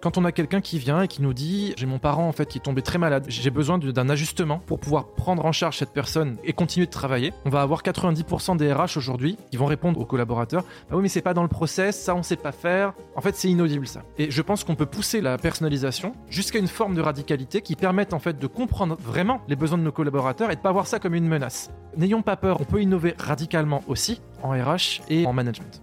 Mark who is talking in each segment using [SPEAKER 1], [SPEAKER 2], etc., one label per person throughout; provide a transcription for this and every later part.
[SPEAKER 1] Quand on a quelqu'un qui vient et qui nous dit j'ai mon parent en fait qui est tombé très malade, j'ai besoin d'un ajustement pour pouvoir prendre en charge cette personne et continuer de travailler, on va avoir 90% des RH aujourd'hui qui vont répondre aux collaborateurs bah oui mais c'est pas dans le process, ça on sait pas faire. En fait c'est inaudible ça. Et je pense qu'on peut pousser la personnalisation jusqu'à une forme de radicalité qui permette en fait de comprendre vraiment les besoins de nos collaborateurs et de pas voir ça comme une menace. N'ayons pas peur, on peut innover radicalement aussi en RH et en management.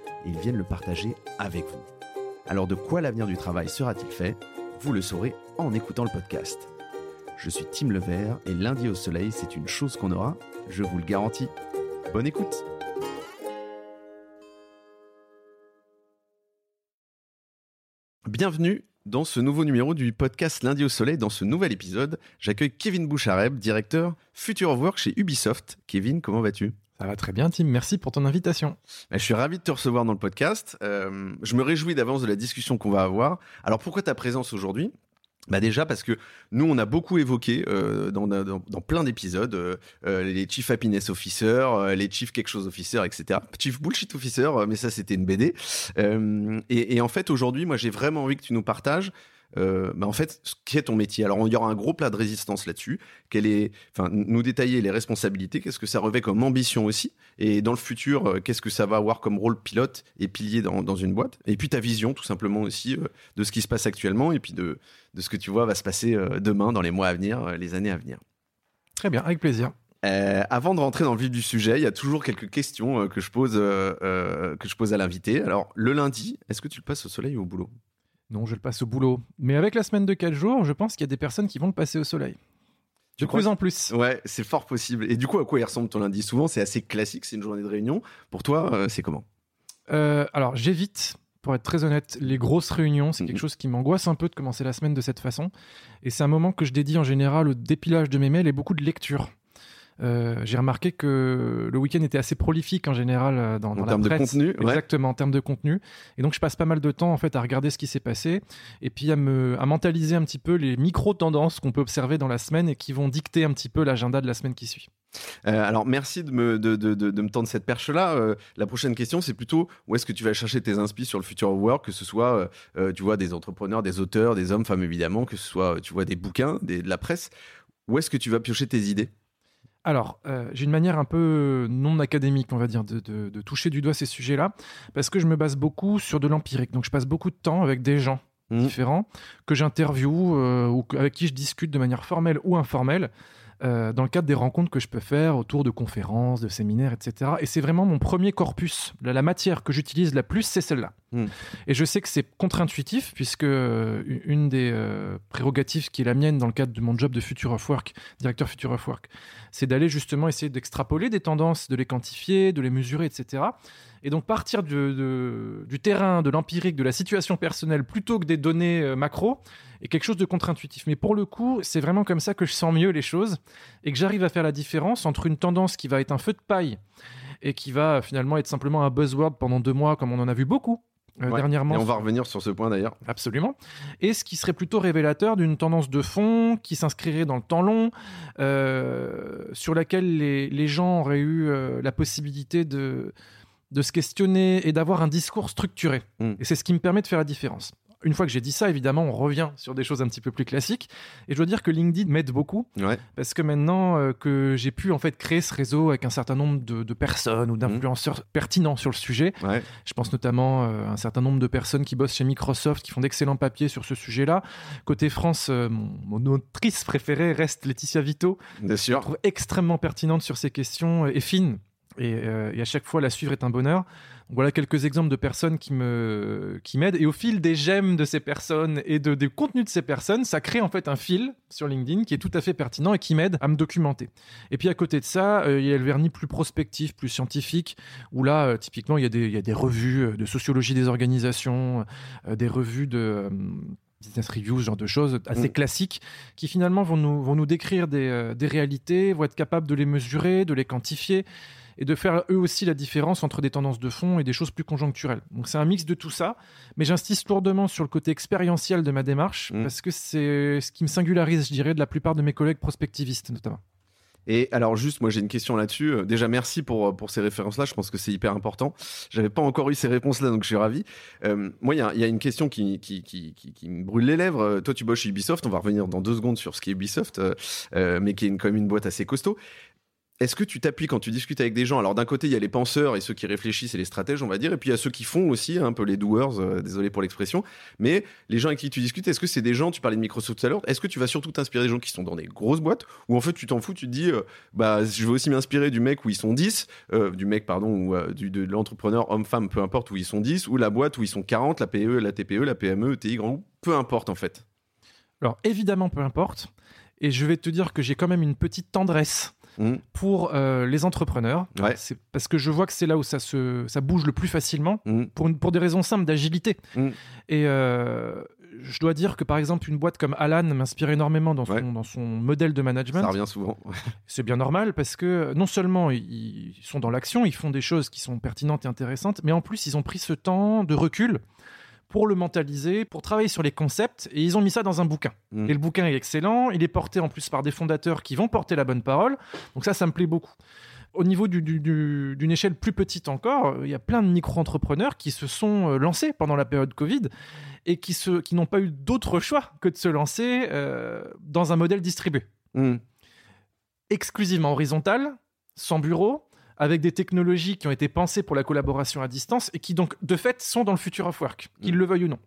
[SPEAKER 2] ils viennent le partager avec vous. Alors de quoi l'avenir du travail sera-t-il fait? Vous le saurez en écoutant le podcast. Je suis Tim Levert et lundi au soleil, c'est une chose qu'on aura, je vous le garantis. Bonne écoute Bienvenue dans ce nouveau numéro du podcast Lundi au Soleil. Dans ce nouvel épisode, j'accueille Kevin Bouchareb, directeur Future of Work chez Ubisoft. Kevin, comment vas-tu?
[SPEAKER 1] Ça va très bien, Tim. Merci pour ton invitation.
[SPEAKER 2] Je suis ravi de te recevoir dans le podcast. Euh, je me réjouis d'avance de la discussion qu'on va avoir. Alors, pourquoi ta présence aujourd'hui? Bah déjà parce que nous on a beaucoup évoqué euh, dans, plein d'épisodes euh, les chief happiness officer, les chief quelque chose officer, etc. Chief bullshit officer, mais ça c'était une BD. Et, et, en fait aujourd'hui moi j'ai vraiment envie que tu nous partages euh, bah en fait, ce qui est ton métier. Alors, il y aura un gros plat de résistance là-dessus. Quelle est, enfin, nous détailler les responsabilités, qu'est-ce que ça revêt comme ambition aussi, et dans le futur, euh, qu'est-ce que ça va avoir comme rôle pilote et pilier dans, dans une boîte, et puis ta vision tout simplement aussi euh, de ce qui se passe actuellement, et puis de, de ce que tu vois va se passer demain, dans les mois à venir, les années à venir.
[SPEAKER 1] Très bien, avec plaisir.
[SPEAKER 2] Euh, avant de rentrer dans le vif du sujet, il y a toujours quelques questions que je pose euh, que je pose à l'invité. Alors le lundi, est-ce que tu le passes au soleil ou au boulot?
[SPEAKER 1] Non, je le passe au boulot. Mais avec la semaine de 4 jours, je pense qu'il y a des personnes qui vont le passer au soleil. De plus en plus.
[SPEAKER 2] Ouais, c'est fort possible. Et du coup, à quoi il ressemble ton lundi Souvent, c'est assez classique, c'est une journée de réunion. Pour toi, euh, c'est comment?
[SPEAKER 1] Euh, Alors, j'évite, pour être très honnête, les grosses réunions. C'est quelque mhm. chose qui m'angoisse un peu de commencer la semaine de cette façon. Et c'est un moment que je dédie en général au dépilage de mes mails et beaucoup de lecture. Euh, j'ai remarqué que le week-end était assez prolifique en général euh, dans, dans
[SPEAKER 2] en termes de contenu.
[SPEAKER 1] Exactement, en termes de contenu. Et donc je passe pas mal de temps en fait à regarder ce qui s'est passé et puis à me à mentaliser un petit peu les micro tendances qu'on peut observer dans la semaine et qui vont dicter un petit peu l'agenda de la semaine qui suit.
[SPEAKER 2] Euh, alors merci de me de, de, de, de me tendre cette perche là. Euh, la prochaine question c'est plutôt où est-ce que tu vas chercher tes inspi sur le future of work, que ce soit euh, tu vois des entrepreneurs, des auteurs, des hommes, femmes évidemment, que ce soit tu vois des bouquins, des, de la presse. Où est-ce que tu vas piocher tes idées?
[SPEAKER 1] Alors, euh, j'ai une manière un peu non académique, on va dire, de, de, de toucher du doigt ces sujets-là, parce que je me base beaucoup sur de l'empirique. Donc, je passe beaucoup de temps avec des gens mmh. différents que j'interviewe euh, ou avec qui je discute de manière formelle ou informelle euh, dans le cadre des rencontres que je peux faire autour de conférences, de séminaires, etc. Et c'est vraiment mon premier corpus. La, la matière que j'utilise la plus, c'est celle-là. Mm. Et je sais que c'est contre-intuitif, puisque euh, une des euh, prérogatives qui est la mienne dans le cadre de mon job de Future of Work, directeur Future of Work, c'est d'aller justement essayer d'extrapoler des tendances, de les quantifier, de les mesurer, etc. Et donc partir du, de, du terrain, de l'empirique, de la situation personnelle, plutôt que des données euh, macro, est quelque chose de contre-intuitif. Mais pour le coup, c'est vraiment comme ça que je sens mieux les choses et que j'arrive à faire la différence entre une tendance qui va être un feu de paille et qui va finalement être simplement un buzzword pendant deux mois, comme on en a vu beaucoup euh, ouais, dernièrement. Et
[SPEAKER 2] on va revenir sur ce point d'ailleurs.
[SPEAKER 1] Absolument. Et ce qui serait plutôt révélateur d'une tendance de fond qui s'inscrirait dans le temps long, euh, sur laquelle les, les, gens auraient eu euh, la possibilité de, de se questionner et d'avoir un discours structuré. Mm. Et c'est ce qui me permet de faire la différence une fois que j'ai dit ça, évidemment, on revient sur des choses un petit peu plus classiques. Et je dois dire que LinkedIn m'aide beaucoup.
[SPEAKER 2] Ouais.
[SPEAKER 1] Parce que maintenant euh, que j'ai pu en fait créer ce réseau avec un certain nombre de, de personnes ou d'influenceurs mmh. pertinents sur le sujet,
[SPEAKER 2] ouais.
[SPEAKER 1] je pense notamment euh, un certain nombre de personnes qui bossent chez Microsoft, qui font d'excellents papiers sur ce sujet-là. Côté France, euh, mon, mon, autrice préférée reste Laetitia Vito.
[SPEAKER 2] Bien sûr.
[SPEAKER 1] Je trouve extrêmement pertinente sur ces questions et fine et, à chaque fois la suivre est un bonheur. Voilà quelques exemples de personnes qui me qui m'aident et au fil des j'aime de ces personnes et de des contenus de ces personnes, ça crée en fait un fil sur LinkedIn qui est tout à fait pertinent et qui m'aide à me documenter. Et puis à côté de ça, il y a le vernis plus prospectif, plus scientifique où là typiquement il y a des il y a des revues de sociologie des organisations, des revues de business reviews, ce genre de choses assez mm. classiques, qui finalement vont nous, vont nous décrire des, euh, des, réalités, vont être capables de les mesurer, de les quantifier et de faire eux aussi la différence entre des tendances de fond et des choses plus conjoncturelles. Donc c'est un mix de tout ça, mais j'insiste lourdement sur le côté expérientiel de ma démarche, mm. parce que c'est ce qui me singularise, je dirais, de la plupart de mes collègues prospectivistes notamment.
[SPEAKER 2] Et alors juste, moi j'ai une question là-dessus. Euh, déjà merci pour euh, pour ces références-là. Je pense que c'est hyper important. J'avais pas encore eu ces réponses-là, donc je suis ravi. Euh, moi, il y a, y a, une question qui qui, qui, qui, me brûle les lèvres. Toi, tu bosses chez Ubisoft. On va revenir dans deux secondes sur ce qui est Ubisoft, mais qui est une, quand même une boîte assez costaud. Est-ce que tu t'appuies quand tu discutes avec des gens? Alors d'un côté, il y a les penseurs et ceux qui réfléchissent et les stratèges, on va dire, et puis il y a ceux qui font aussi, un peu les doers, euh, désolé pour l'expression, mais les gens avec qui tu discutes, est-ce que c'est des gens, tu parlais de Microsoft tout à l'heure, est-ce que tu vas surtout t'inspirer des gens qui sont dans des grosses boîtes, ou en fait tu t'en fous, tu te dis, euh, bah je veux aussi m'inspirer du mec où ils sont 10, euh, du mec, pardon, ou de l'entrepreneur, homme-femme, peu importe où ils sont 10, ou la boîte où ils sont 40, la PE, la TPE, la PME, TI, grand peu importe en fait.
[SPEAKER 1] Alors évidemment, peu importe, et je vais te dire que j'ai quand même une petite tendresse Mm. pour euh, les entrepreneurs. C'est parce que je vois que c'est là où ça, se, ça bouge le plus facilement, mm. pour, pour des raisons simples d'agilité. Mm. Et euh, je dois dire que par exemple, une boîte comme Alan m'inspire énormément dans son, dans son modèle de management.
[SPEAKER 2] Ça revient souvent.
[SPEAKER 1] c'est bien normal parce que non seulement ils sont dans l'action, ils font des choses qui sont pertinentes et intéressantes, mais en plus, ils ont pris ce temps de recul pour le mentaliser, pour travailler sur les concepts, et ils ont mis ça dans un bouquin. Mm. Et le bouquin est excellent, il est porté en plus par des fondateurs qui vont porter la bonne parole, donc ça, ça me plaît beaucoup. Au niveau d'une échelle plus petite encore, il y a plein de micro-entrepreneurs qui se sont euh, lancés pendant la période Covid et qui, qui n'ont pas eu d'autre choix que de se lancer euh, dans un modèle distribué. Mm. Exclusivement horizontal, sans bureau, avec des technologies qui ont été pensées pour la collaboration à distance et qui donc de fait sont dans le future of work, qu'ils mm. le veuillent ou non.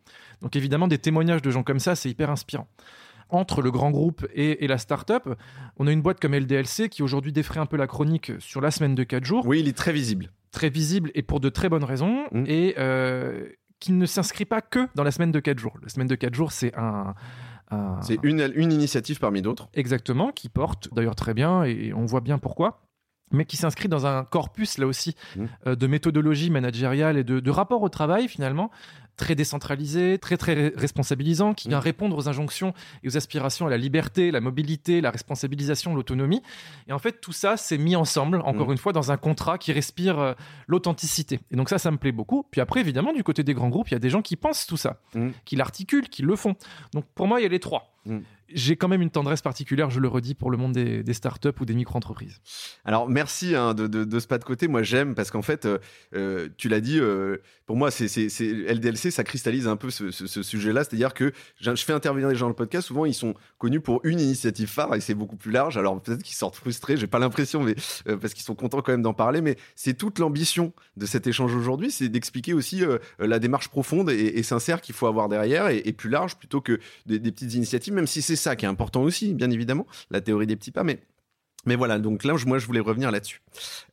[SPEAKER 1] Donc évidemment des témoignages de gens comme ça, c'est hyper inspirant. Entre le grand groupe et, la start-up, on a une boîte comme LDLC qui aujourd'hui défrait un peu la chronique sur la semaine de 4 jours.
[SPEAKER 2] Oui, il est très visible.
[SPEAKER 1] Très visible et pour de très bonnes raisons. Mm. Et euh, qui ne s'inscrit pas que dans la semaine de 4 jours. La semaine de 4 jours, c'est un,
[SPEAKER 2] C'est une, une, initiative parmi d'autres.
[SPEAKER 1] Exactement, qui porte d'ailleurs très bien et on voit bien pourquoi mais qui s'inscrit dans un corpus là aussi mmh. euh, de méthodologie managériale et de, de, rapport au travail finalement très décentralisé, très très responsabilisant, qui vient mmh. répondre aux injonctions et aux aspirations à la liberté, la mobilité, la responsabilisation, l'autonomie. Et en fait, tout ça s'est mis ensemble, encore mmh. une fois, dans un contrat qui respire euh, l'authenticité. Et donc ça, ça me plaît beaucoup. Puis après, évidemment, du côté des grands groupes, il y a des gens qui pensent tout ça, qui l'articulent, qui le font. Donc pour moi, il y a les trois j'ai quand même une tendresse particulière, je le redis, pour le monde des, startups ou des micro-entreprises.
[SPEAKER 2] Alors, merci hein, de, ce pas de côté. Moi, j'aime parce qu'en fait, euh, euh, tu l'as dit, euh, pour moi, c'est LDLC, ça cristallise un peu ce, sujet-là. C'est-à-dire que je fais intervenir des gens dans le podcast. Souvent, ils sont connus pour une initiative phare et c'est beaucoup plus large. Alors, peut-être qu'ils sortent frustrés, j'ai pas l'impression, mais parce qu'ils sont contents quand même d'en parler. Mais c'est toute l'ambition de cet échange aujourd'hui, c'est d'expliquer aussi la démarche profonde et, sincère qu'il faut avoir derrière et, plus large plutôt que des petites initiatives, même si c'est ça qui est important aussi, bien évidemment, la théorie des petits pas, mais mais voilà, donc là, moi, je voulais revenir là-dessus.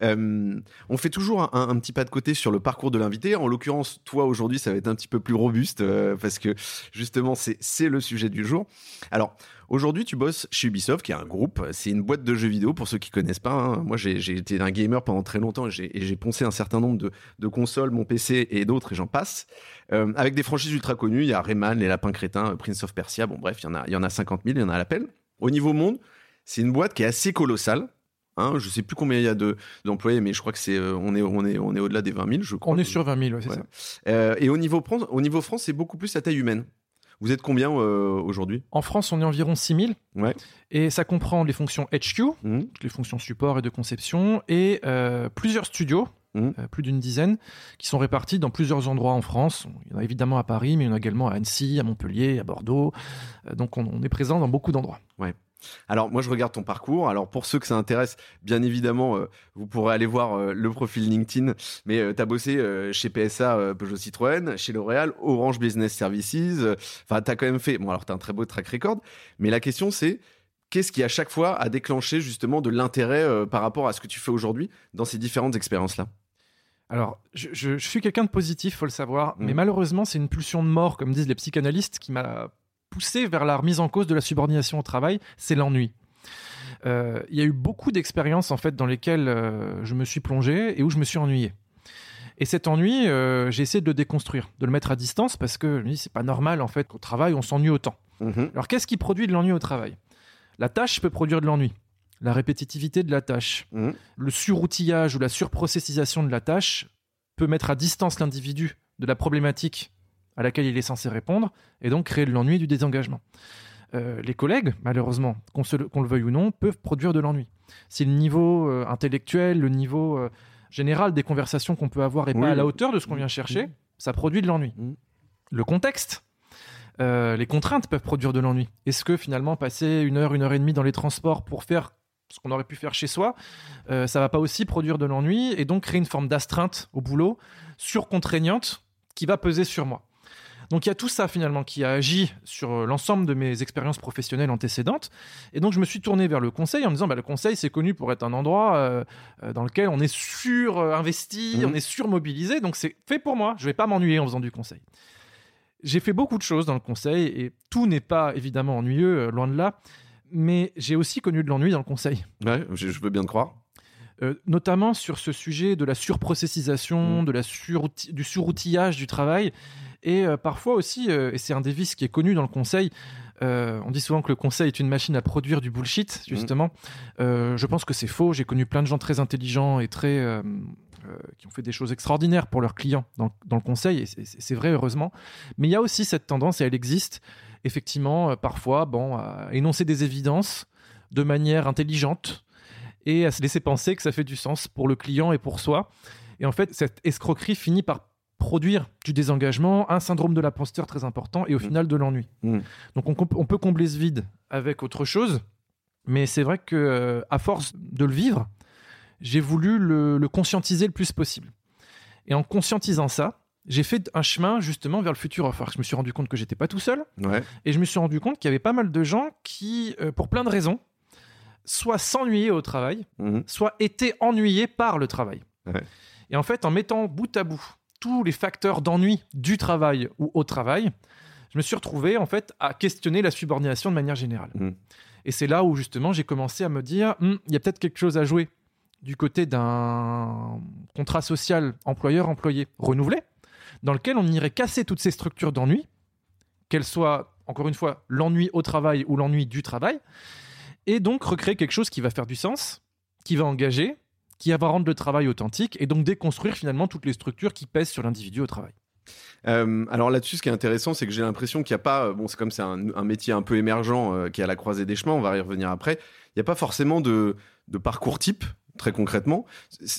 [SPEAKER 2] Euh, on fait toujours un, petit pas de côté sur le parcours de l'invité. En l'occurrence, toi, aujourd'hui, ça va être un petit peu plus robuste euh, parce que justement, c'est le sujet du jour. Alors, aujourd'hui, tu bosses chez Ubisoft, qui est un groupe. C'est une boîte de jeux vidéo, pour ceux qui connaissent pas. Hein. Moi, j'ai été un gamer pendant très longtemps et j'ai poncé un certain nombre de, consoles, mon PC et d'autres, et j'en passe. Euh, avec des franchises ultra connues, il y a Rayman, Les Lapins Crétins, Prince of Persia. Bon, bref, il y en a, y en a 50 000, il y en a à l'appel. Au niveau monde, c'est une boîte qui est assez colossale. Hein, je sais plus combien il y a d'employés, mais je crois que c'est euh, on est on est on est au-delà des 20 000, je crois.
[SPEAKER 1] On est sur 20 000, c'est ça.
[SPEAKER 2] Euh, et au niveau au niveau France, c'est beaucoup plus à taille humaine. Vous êtes combien euh, aujourd'hui?
[SPEAKER 1] En France, on est environ 6 000.
[SPEAKER 2] Ouais.
[SPEAKER 1] Et ça comprend les fonctions HQ, mmh. les fonctions support et de conception, et plusieurs studios, mmh. plus d'une dizaine, qui sont répartis dans plusieurs endroits en France. Il y en a évidemment à Paris, mais il y en a également à Annecy, à Montpellier, à Bordeaux. donc on, on est présent dans beaucoup d'endroits.
[SPEAKER 2] Ouais. Alors moi je regarde ton parcours. Alors pour ceux que ça intéresse, bien évidemment, euh, vous pourrez aller voir euh, le profil LinkedIn. Mais euh, tu as bossé chez PSA, Peugeot Citroën, chez L'Oréal, Orange Business Services. Enfin, tu as quand même fait. Bon alors tu as un très beau track record. Mais la question c'est Qu'est-ce qui à chaque fois a déclenché justement de l'intérêt euh, par rapport à ce que tu fais aujourd'hui dans ces différentes expériences-là?
[SPEAKER 1] Alors, je, suis quelqu'un de positif, faut le savoir,
[SPEAKER 2] Mm.
[SPEAKER 1] mais malheureusement, c'est une pulsion de mort, comme disent les psychanalystes, qui m'a poussé vers la remise en cause de la subordination au travail, c'est l'ennui. Euh, Il y a eu beaucoup d'expériences en fait dans lesquelles euh, je me suis plongé et où je me suis ennuyé. Et cet ennui, euh, j'ai essayé de le déconstruire, de le mettre à distance parce que je me dis c'est pas normal en fait qu'au travail on s'ennuie autant.
[SPEAKER 2] Mhm.
[SPEAKER 1] Alors qu'est-ce qui produit de l'ennui au travail? La tâche peut produire de l'ennui. La répétitivité de la tâche,
[SPEAKER 2] Mhm.
[SPEAKER 1] le suroutillage ou la surprocessisation de la tâche peut mettre à distance l'individu de la problématique à laquelle il est censé répondre et donc créer de l'ennui et du désengagement. Euh, les collègues, malheureusement, qu'on le- veuille ou non, peuvent produire de l'ennui. Si le niveau euh, intellectuel, le niveau euh, général des conversations qu'on peut avoir est
[SPEAKER 2] Oui.
[SPEAKER 1] pas à la hauteur de ce qu'on vient chercher, ça produit de l'ennui.
[SPEAKER 2] Mhm.
[SPEAKER 1] Le contexte, les contraintes peuvent produire de l'ennui. Est-ce que finalement passer une heure, une heure et demie dans les transports pour faire ce qu'on aurait pu faire chez soi, euh, ça va pas aussi produire de l'ennui et donc créer une forme d'astreinte au boulot surcontraignante qui va peser sur moi? Donc il y a tout ça finalement qui a agi sur euh, l'ensemble de mes expériences professionnelles antécédentes. Et donc je me suis tourné vers le conseil en me disant bah, le conseil c'est connu pour être un endroit euh, euh, dans lequel on est sur-investi,
[SPEAKER 2] Mhm.
[SPEAKER 1] on est sur-mobilisé, donc c'est fait pour moi. Je vais pas m'ennuyer en faisant du conseil. J'ai fait beaucoup de choses dans le conseil et tout n'est pas évidemment ennuyeux, loin de là. Mais j'ai aussi connu de l'ennui dans le conseil.
[SPEAKER 2] Ouais, je, veux bien te croire.
[SPEAKER 1] Euh, notamment sur ce sujet de la surprocessisation,
[SPEAKER 2] Mm.
[SPEAKER 1] de la surouti- du suroutillage du travail, et euh, parfois aussi, euh, et c'est un des vices qui est connu dans le conseil, euh, on dit souvent que le conseil est une machine à produire du bullshit, justement. Euh, je pense que c'est faux. J'ai connu plein de gens très intelligents et très euh, qui ont fait des choses extraordinaires pour leurs clients dans, dans le conseil, et c'est- vrai heureusement. Mais il y a aussi cette tendance, et elle existe, effectivement, parfois, bon, à énoncer des évidences de manière intelligente et à se laisser penser que ça fait du sens pour le client et pour soi. Et en fait, cette escroquerie finit par produire du désengagement, un syndrome de l'imposteur très important et au
[SPEAKER 2] Mm.
[SPEAKER 1] final de l'ennui.
[SPEAKER 2] Mm.
[SPEAKER 1] Donc on, on peut combler ce vide avec autre chose, mais c'est vrai que euh, à force de le vivre, j'ai voulu le, le conscientiser le plus possible. Et en conscientisant ça, j'ai fait un chemin justement vers le futur of work. Je me suis rendu compte que j'étais pas tout seul,
[SPEAKER 2] Ouais.
[SPEAKER 1] et je me suis rendu compte qu'il y avait pas mal de gens qui, euh, pour plein de raisons, soit s'ennuyaient au travail,
[SPEAKER 2] Mhm.
[SPEAKER 1] soit étaient ennuyés par le travail.
[SPEAKER 2] Ouais.
[SPEAKER 1] Et en fait, en mettant bout à bout tous les facteurs d'ennui du travail ou au travail, je me suis retrouvé en fait à questionner la subordination de manière générale.
[SPEAKER 2] Mhm.
[SPEAKER 1] Et c'est là où justement j'ai commencé à me dire, Hum, il y a peut-être quelque chose à jouer du côté d'un contrat social employeur-employé renouvelé, dans lequel on irait casser toutes ces structures d'ennui, qu'elles soient, encore une fois, l'ennui au travail ou l'ennui du travail, et donc recréer quelque chose qui va faire du sens, qui va engager, qui va rendre le travail authentique, et donc déconstruire finalement toutes les structures qui pèsent sur l'individu au travail.
[SPEAKER 2] Euh, alors là-dessus, ce qui est intéressant, c'est que j'ai l'impression qu'il n'y a pas, euh, bon, c'est comme c'est un, métier un peu émergent euh, qui est à la croisée des chemins, on va y revenir après, il n'y a pas forcément de, de parcours type, très concrètement.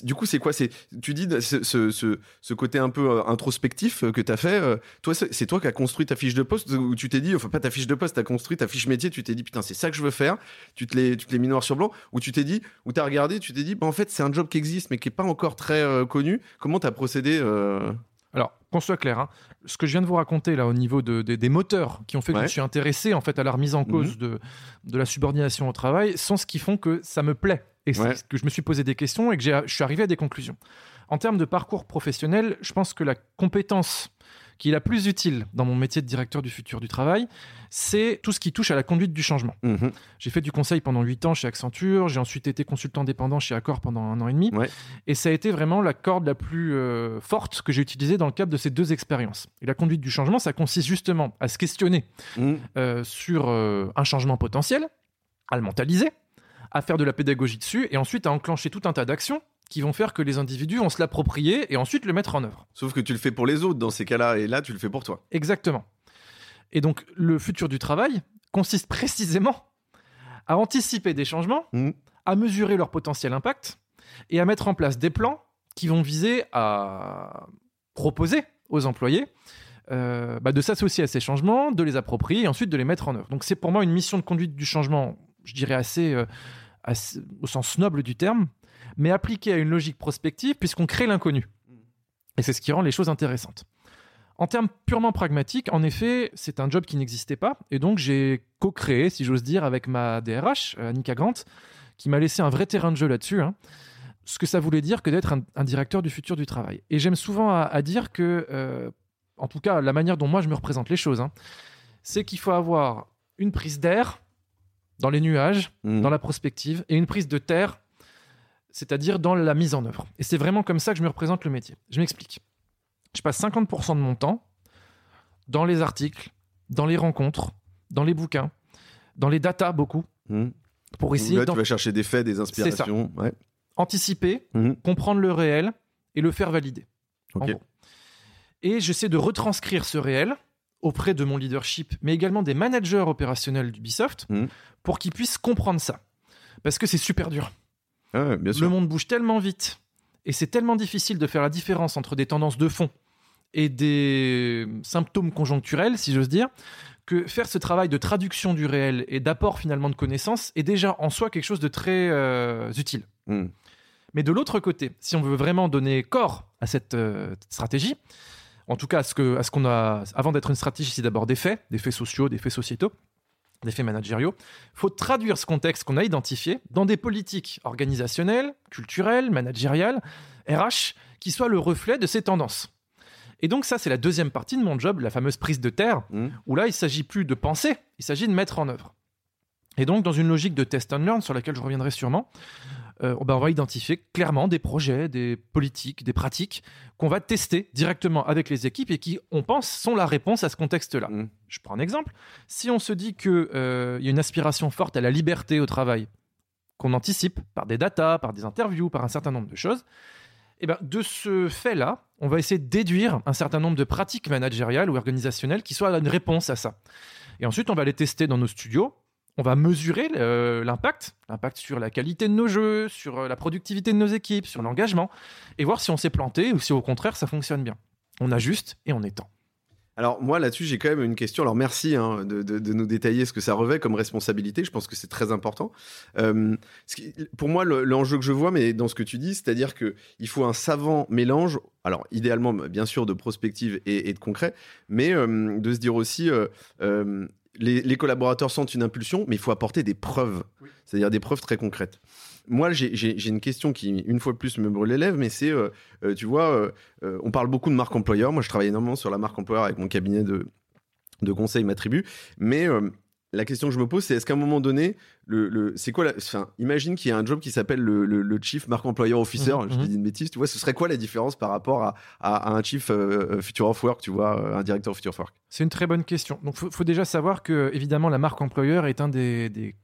[SPEAKER 2] Du coup, c'est quoi c'est, Tu dis ce, ce, côté un peu euh, introspectif euh, que tu as fait, euh, toi, c'est toi qui as construit ta fiche de poste, ou tu t'es dit, enfin pas ta fiche de poste, tu as construit ta fiche métier, tu t'es dit, putain, c'est ça que je veux faire, tu te l'es tu te l'es mis noir sur blanc, ou tu t'es dit, ou tu as regardé, tu t'es dit, bah, en fait, c'est un job qui existe, mais qui n'est pas encore très euh, connu. Comment tu as procédé euh,
[SPEAKER 1] Alors, qu'on soit clair, hein, ce que je viens de vous raconter là au niveau de- de- des moteurs qui ont fait que je suis intéressé en fait à la remise en cause de, de la subordination au travail sont ce qui font que ça me plaît et c'est
[SPEAKER 2] Ouais.
[SPEAKER 1] que je me suis posé des questions et que je suis arrivé à des conclusions. En termes de parcours professionnel, je pense que la compétence qui est la plus utile dans mon métier de directeur du futur du travail, c'est tout ce qui touche à la conduite du changement.
[SPEAKER 2] mhm.
[SPEAKER 1] J'ai fait du conseil pendant 8 ans chez Accenture, j'ai ensuite été consultant dépendant chez Accor pendant un an et demi.
[SPEAKER 2] Ouais.
[SPEAKER 1] Et ça a été vraiment la corde la plus euh, forte que j'ai utilisée dans le cadre de ces deux expériences. Et la conduite du changement, ça consiste justement à se questionner
[SPEAKER 2] Mhm.
[SPEAKER 1] euh, sur euh, un changement potentiel, à le mentaliser, à faire de la pédagogie dessus, et ensuite à enclencher tout un tas d'actions qui vont faire que les individus vont se l'approprier et ensuite le mettre en œuvre.
[SPEAKER 2] Sauf que tu le fais pour les autres dans ces cas-là, et là, tu le fais pour toi.
[SPEAKER 1] Exactement. Et donc, le futur du travail consiste précisément à anticiper des changements,
[SPEAKER 2] Mhm.
[SPEAKER 1] à mesurer leur potentiel impact et à mettre en place des plans qui vont viser à proposer aux employés euh, bah, de s'associer à ces changements, de les approprier et ensuite de les mettre en œuvre. Donc, c'est pour moi une mission de conduite du changement, je dirais assez, euh, au sens noble du terme, mais appliquée à une logique prospective puisqu'on crée l'inconnu. Et c'est ce qui rend les choses intéressantes. En termes purement pragmatiques, en effet, c'est un job qui n'existait pas. Et donc, j'ai co-créé, si j'ose dire, avec ma DRH, Annika Grant, qui m'a laissé un vrai terrain de jeu là-dessus. Hein, ce que ça voulait dire que d'être un, directeur du futur du travail. Et j'aime souvent à, dire que, euh, en tout cas, la manière dont moi je me représente les choses, hein, c'est qu'il faut avoir une prise d'air dans les nuages, mmh. dans la prospective, et une prise de terre, c'est-à-dire dans la mise en œuvre. Et c'est vraiment comme ça que je me représente le métier. Je m'explique. Je passe 50% de mon temps dans les articles, dans les rencontres, dans les bouquins, dans les datas beaucoup, mmh.
[SPEAKER 2] pour essayer. Là, tu vas chercher des faits, des inspirations.
[SPEAKER 1] Anticiper, mmh. comprendre le réel et le faire valider. Et j'essaie de retranscrire ce réel auprès de mon leadership, mais également des managers opérationnels d'Ubisoft, mmh. pour qu'ils puissent comprendre ça. Parce que c'est super dur.
[SPEAKER 2] Ah
[SPEAKER 1] le monde bouge tellement vite, et c'est tellement difficile de faire la différence entre des tendances de fond et des symptômes conjoncturels, si j'ose dire, que faire ce travail de traduction du réel et d'apport finalement de connaissances est déjà en soi quelque chose de très euh, utile. Mmh. Mais de l'autre côté, si on veut vraiment donner corps à cette euh, stratégie, en tout cas à ce que, à ce qu'on a, avant d'être une stratégie, c'est d'abord des faits, des faits sociaux, des faits sociétaux, des faits managériaux. Il faut traduire ce contexte qu'on a identifié dans des politiques organisationnelles, culturelles, managériales, RH, qui soient le reflet de ces tendances. Et donc ça, c'est la deuxième partie de mon job, la fameuse prise de terre, mmh. où là, il s'agit plus de penser, il s'agit de mettre en œuvre. Et donc, dans une logique de test and learn, sur laquelle je reviendrai sûrement, euh, ben, on va identifier clairement des projets, des politiques, des pratiques qu'on va tester directement avec les équipes et qui, on pense, sont la réponse à ce contexte-là. Mmh. Je prends un exemple. Si on se dit qu'il euh, y a une aspiration forte à la liberté au travail, qu'on anticipe par des datas, par des interviews, par un certain nombre de choses, eh ben, de ce fait-là, on va essayer de déduire un certain nombre de pratiques managériales ou organisationnelles qui soient une réponse à ça. Et ensuite, on va les tester dans nos studios on va mesurer l'impact, l'impact sur la qualité de nos jeux, sur euh, la productivité de nos équipes, sur l'engagement, et voir si on s'est planté ou si au contraire ça fonctionne bien. On ajuste et on étend.
[SPEAKER 2] Alors moi là-dessus j'ai quand même une question. Alors merci hein, de, nous détailler ce que ça revêt comme responsabilité. Je pense que c'est très important. Euh, pour moi l'enjeu que je vois, mais dans ce que tu dis, c'est-à-dire que il faut un savant mélange. Alors idéalement bien sûr de prospective et, de concret, mais euh, de se dire aussi les, collaborateurs sentent une impulsion, mais il faut apporter des preuves, c'est-à-dire des preuves très concrètes. Moi, j'ai une question qui, une fois de plus, me brûle les lèvres, mais c'est, euh, euh, tu vois, euh, on parle beaucoup de marque employeur. Moi, je travaille énormément sur la marque employeur avec mon cabinet de, de conseil, ma tribu. Mais la question que je me pose, c'est est-ce qu'à un moment donné, le, c'est quoi la, enfin, imagine qu'il y a un job qui s'appelle le, le, chief marque employeur officer. Mhm, je mhm. dis une bêtise, tu vois, ce serait quoi la différence par rapport à, à, un chief euh, future of work, tu vois, euh, un directeur future of work?
[SPEAKER 1] C'est une très bonne question. Donc, faut, faut déjà savoir que évidemment la marque employeur est un des, des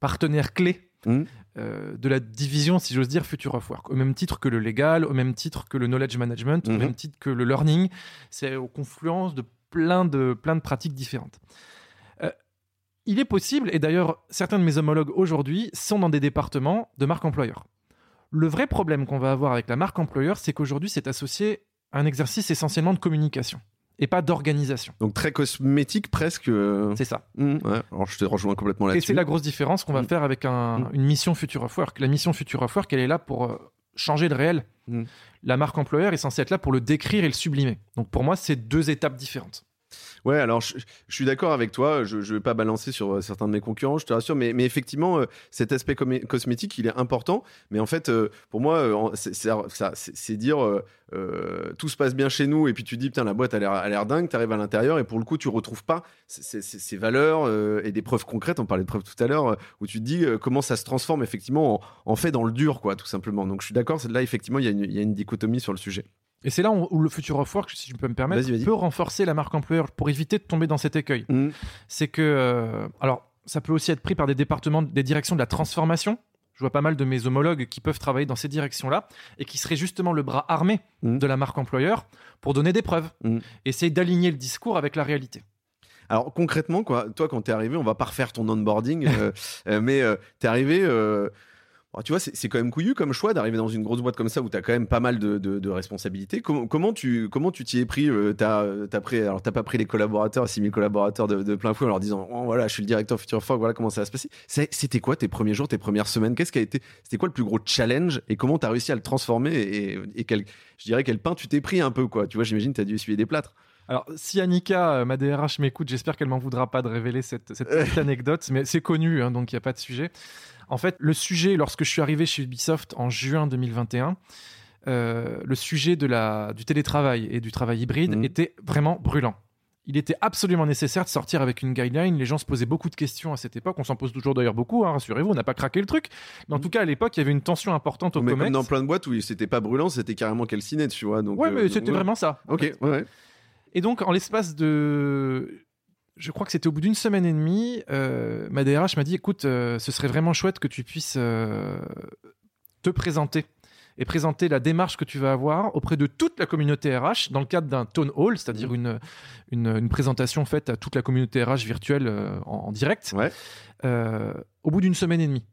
[SPEAKER 1] partenaires clés. Mmh. Euh, de la division, si j'ose dire, Future of Work, au même titre que le légal, au même titre que le knowledge management, au mmh. même titre que le learning. C'est aux confluences de plein de, plein de pratiques différentes il est possible, et d'ailleurs certains de mes homologues aujourd'hui sont dans des départements de marque employeur. Le vrai problème qu'on va avoir avec la marque employeur, c'est qu'aujourd'hui c'est associé à un exercice essentiellement de communication et pas d'organisation.
[SPEAKER 2] Donc très cosmétique presque. Euh.
[SPEAKER 1] C'est ça.
[SPEAKER 2] Mmh, Alors je te rejoins complètement là-dessus.
[SPEAKER 1] Et c'est la grosse différence qu'on va mmh. faire avec mmh. une mission Future of Work. La mission Future of Work, elle est là pour euh, changer le réel. La marque employeur est censée être là pour le décrire et le sublimer. Donc pour moi, c'est deux étapes différentes.
[SPEAKER 2] Ouais, alors je, suis d'accord avec toi. Je ne vais pas balancer sur euh, certains de mes concurrents, je te rassure. Mais, effectivement, euh, cet aspect cosmétique, il est important. Mais en fait, euh, pour moi, c'est dire tout se passe bien chez nous. Et puis tu dis, putain, la boîte a l'air dingue. Tu arrives à l'intérieur et pour le coup, tu retrouves pas ces valeurs et des preuves concrètes. On parlait de preuves tout à l'heure, où tu te dis comment ça se transforme effectivement en, fait dans le dur, quoi, tout simplement. Donc je suis d'accord. Là, effectivement, il y, y, a une dichotomie sur le sujet.
[SPEAKER 1] Et c'est là où, le Future of Work, si je peux me permettre, peut renforcer la marque employeur pour éviter de tomber dans cet écueil. Mm. C'est que, euh, alors, ça peut aussi être pris par des départements, des directions de la transformation. Je vois pas mal de mes homologues qui peuvent travailler dans ces directions-là et qui seraient justement le bras armé mm. de la marque employeur pour donner des preuves, mm. essayer d'aligner le discours avec la réalité.
[SPEAKER 2] Alors concrètement, quoi, toi quand tu es arrivé, on va pas refaire ton onboarding, euh, euh, mais tu es arrivé tu vois, c'est quand même couillu comme choix d'arriver dans une grosse boîte comme ça où tu as quand même pas mal de, responsabilités. comment tu comment tu t'y es pris euh, T'as as pris alors t'as pas pris les collaborateurs, 6000 collaborateurs de, plein fouet en leur disant oh, voilà, je suis le directeur Future Fork, voilà comment ça va se passer. C'était quoi tes premiers jours, tes premières semaines? Qu'est-ce qui a été C'était quoi le plus gros challenge et comment tu as réussi à le transformer et, quel, je dirais quel pain tu t'es pris un peu quoi? Tu vois, j'imagine tu as dû essuyer des plâtres.
[SPEAKER 1] Alors, si Annika, ma DRH, m'écoute, j'espère qu'elle m'en voudra pas de révéler cette, petite anecdote, mais c'est connu, hein, donc il n'y a pas de sujet. En fait, le sujet, lorsque je suis arrivé chez Ubisoft en juin 2021, euh, le sujet de la, du télétravail et du travail hybride mhm. était vraiment brûlant. Il était absolument nécessaire de sortir avec une guideline. Les gens se posaient beaucoup de questions à cette époque. On s'en pose toujours d'ailleurs beaucoup, hein, rassurez-vous, on n'a pas craqué le truc. Mais en tout cas, à l'époque, il y avait une tension importante au mais
[SPEAKER 2] Comme dans plein de boîtes où c'était pas brûlant, c'était carrément calciné, tu vois. Donc,
[SPEAKER 1] ouais, mais euh, c'était vraiment ça.
[SPEAKER 2] Ok, ouais.
[SPEAKER 1] Et donc, en l'espace de je crois que c'était au bout d'une semaine et demie, euh, ma DRH m'a dit écoute, ce serait vraiment chouette que tu puisses te présenter et présenter la démarche que tu vas avoir auprès de toute la communauté RH dans le cadre d'un town hall, c'est-à-dire mmh. une, une, présentation faite à toute la communauté RH virtuelle euh, en, direct,
[SPEAKER 2] ouais.
[SPEAKER 1] euh, au bout d'une semaine et demie.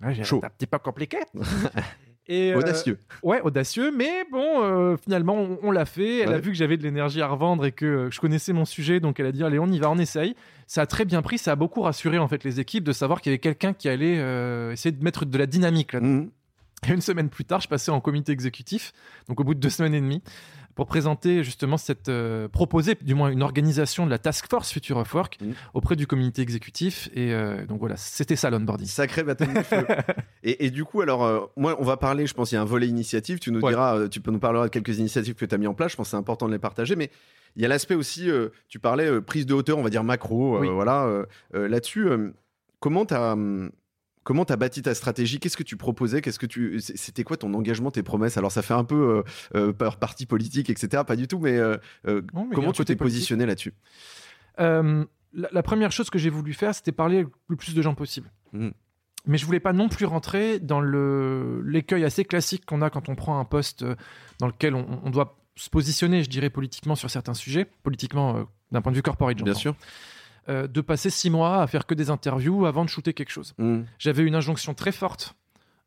[SPEAKER 1] Ouais,
[SPEAKER 2] Chaud.
[SPEAKER 1] Petit peu compliqué.
[SPEAKER 2] Et, euh, audacieux.
[SPEAKER 1] ouais, audacieux, mais bon, finalement, on, l'a fait. Elle a vu que j'avais de l'énergie à revendre et que je connaissais mon sujet, donc elle a dit allez, on y va, on essaye. Ça a très bien pris, ça a beaucoup rassuré en fait les équipes de savoir qu'il y avait quelqu'un qui allait essayer de mettre de la dynamique là. Mmh. Et une semaine plus tard, je passais en comité exécutif, donc au bout de deux semaines et demie, pour présenter justement cette euh, proposer du moins une organisation de la task force Future of Work mmh. auprès du comité exécutif. Et euh, donc voilà c'était ça l'onboarding.
[SPEAKER 2] Sacré baptême de feu. Et, et, du coup alors euh, moi on va parler je pense il y a un volet initiative. Tu nous diras tu peux nous parler de quelques initiatives que tu as mis en place. Je pense que c'est important de les partager. Mais il y a l'aspect aussi tu parlais prise de hauteur on va dire macro voilà là-dessus comment tu as hum, Comment tu as bâti ta stratégie? Qu'est-ce que tu proposais? Qu'est-ce que tu C'était quoi ton engagement, tes promesses? Alors ça fait un peu euh, euh parti politique, etc. Pas du tout, mais, euh, euh, comment tu t'es positionné là-dessus?
[SPEAKER 1] La, première chose que j'ai voulu faire, c'était parler le plus de gens possible. Mmh. Mais je voulais pas non plus rentrer dans l'écueil assez classique qu'on a quand on prend un poste dans lequel on, doit se positionner, je dirais, politiquement sur certains sujets, politiquement d'un point de vue corporate.
[SPEAKER 2] Bien sûr.
[SPEAKER 1] Euh, de passer six mois à faire que des interviews avant de shooter quelque chose.
[SPEAKER 2] Mm.
[SPEAKER 1] J'avais une injonction très forte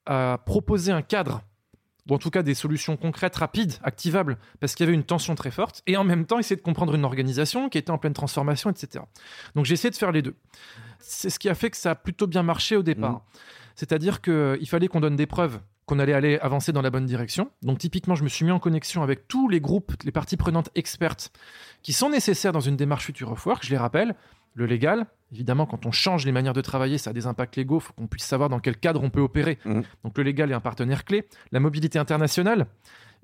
[SPEAKER 1] à proposer un cadre ou en tout cas des solutions concrètes, rapides, activables, parce qu'il y avait une tension très forte, et en même temps essayer de comprendre une organisation qui était en pleine transformation, etc. Donc j'ai essayé de faire les deux. C'est ce qui a fait que ça a plutôt bien marché au départ. Mm. C'est-à-dire qu'il fallait qu'on donne des preuves qu'on allait aller avancer dans la bonne direction. Donc typiquement, je me suis mis en connexion avec tous les groupes, les parties prenantes expertes qui sont nécessaires dans une démarche Future of Work, je les rappelle, le légal, évidemment, quand on change les manières de travailler, ça a des impacts légaux. Il faut qu'on puisse savoir dans quel cadre on peut opérer. Mmh. Donc le légal est un partenaire clé. La mobilité internationale,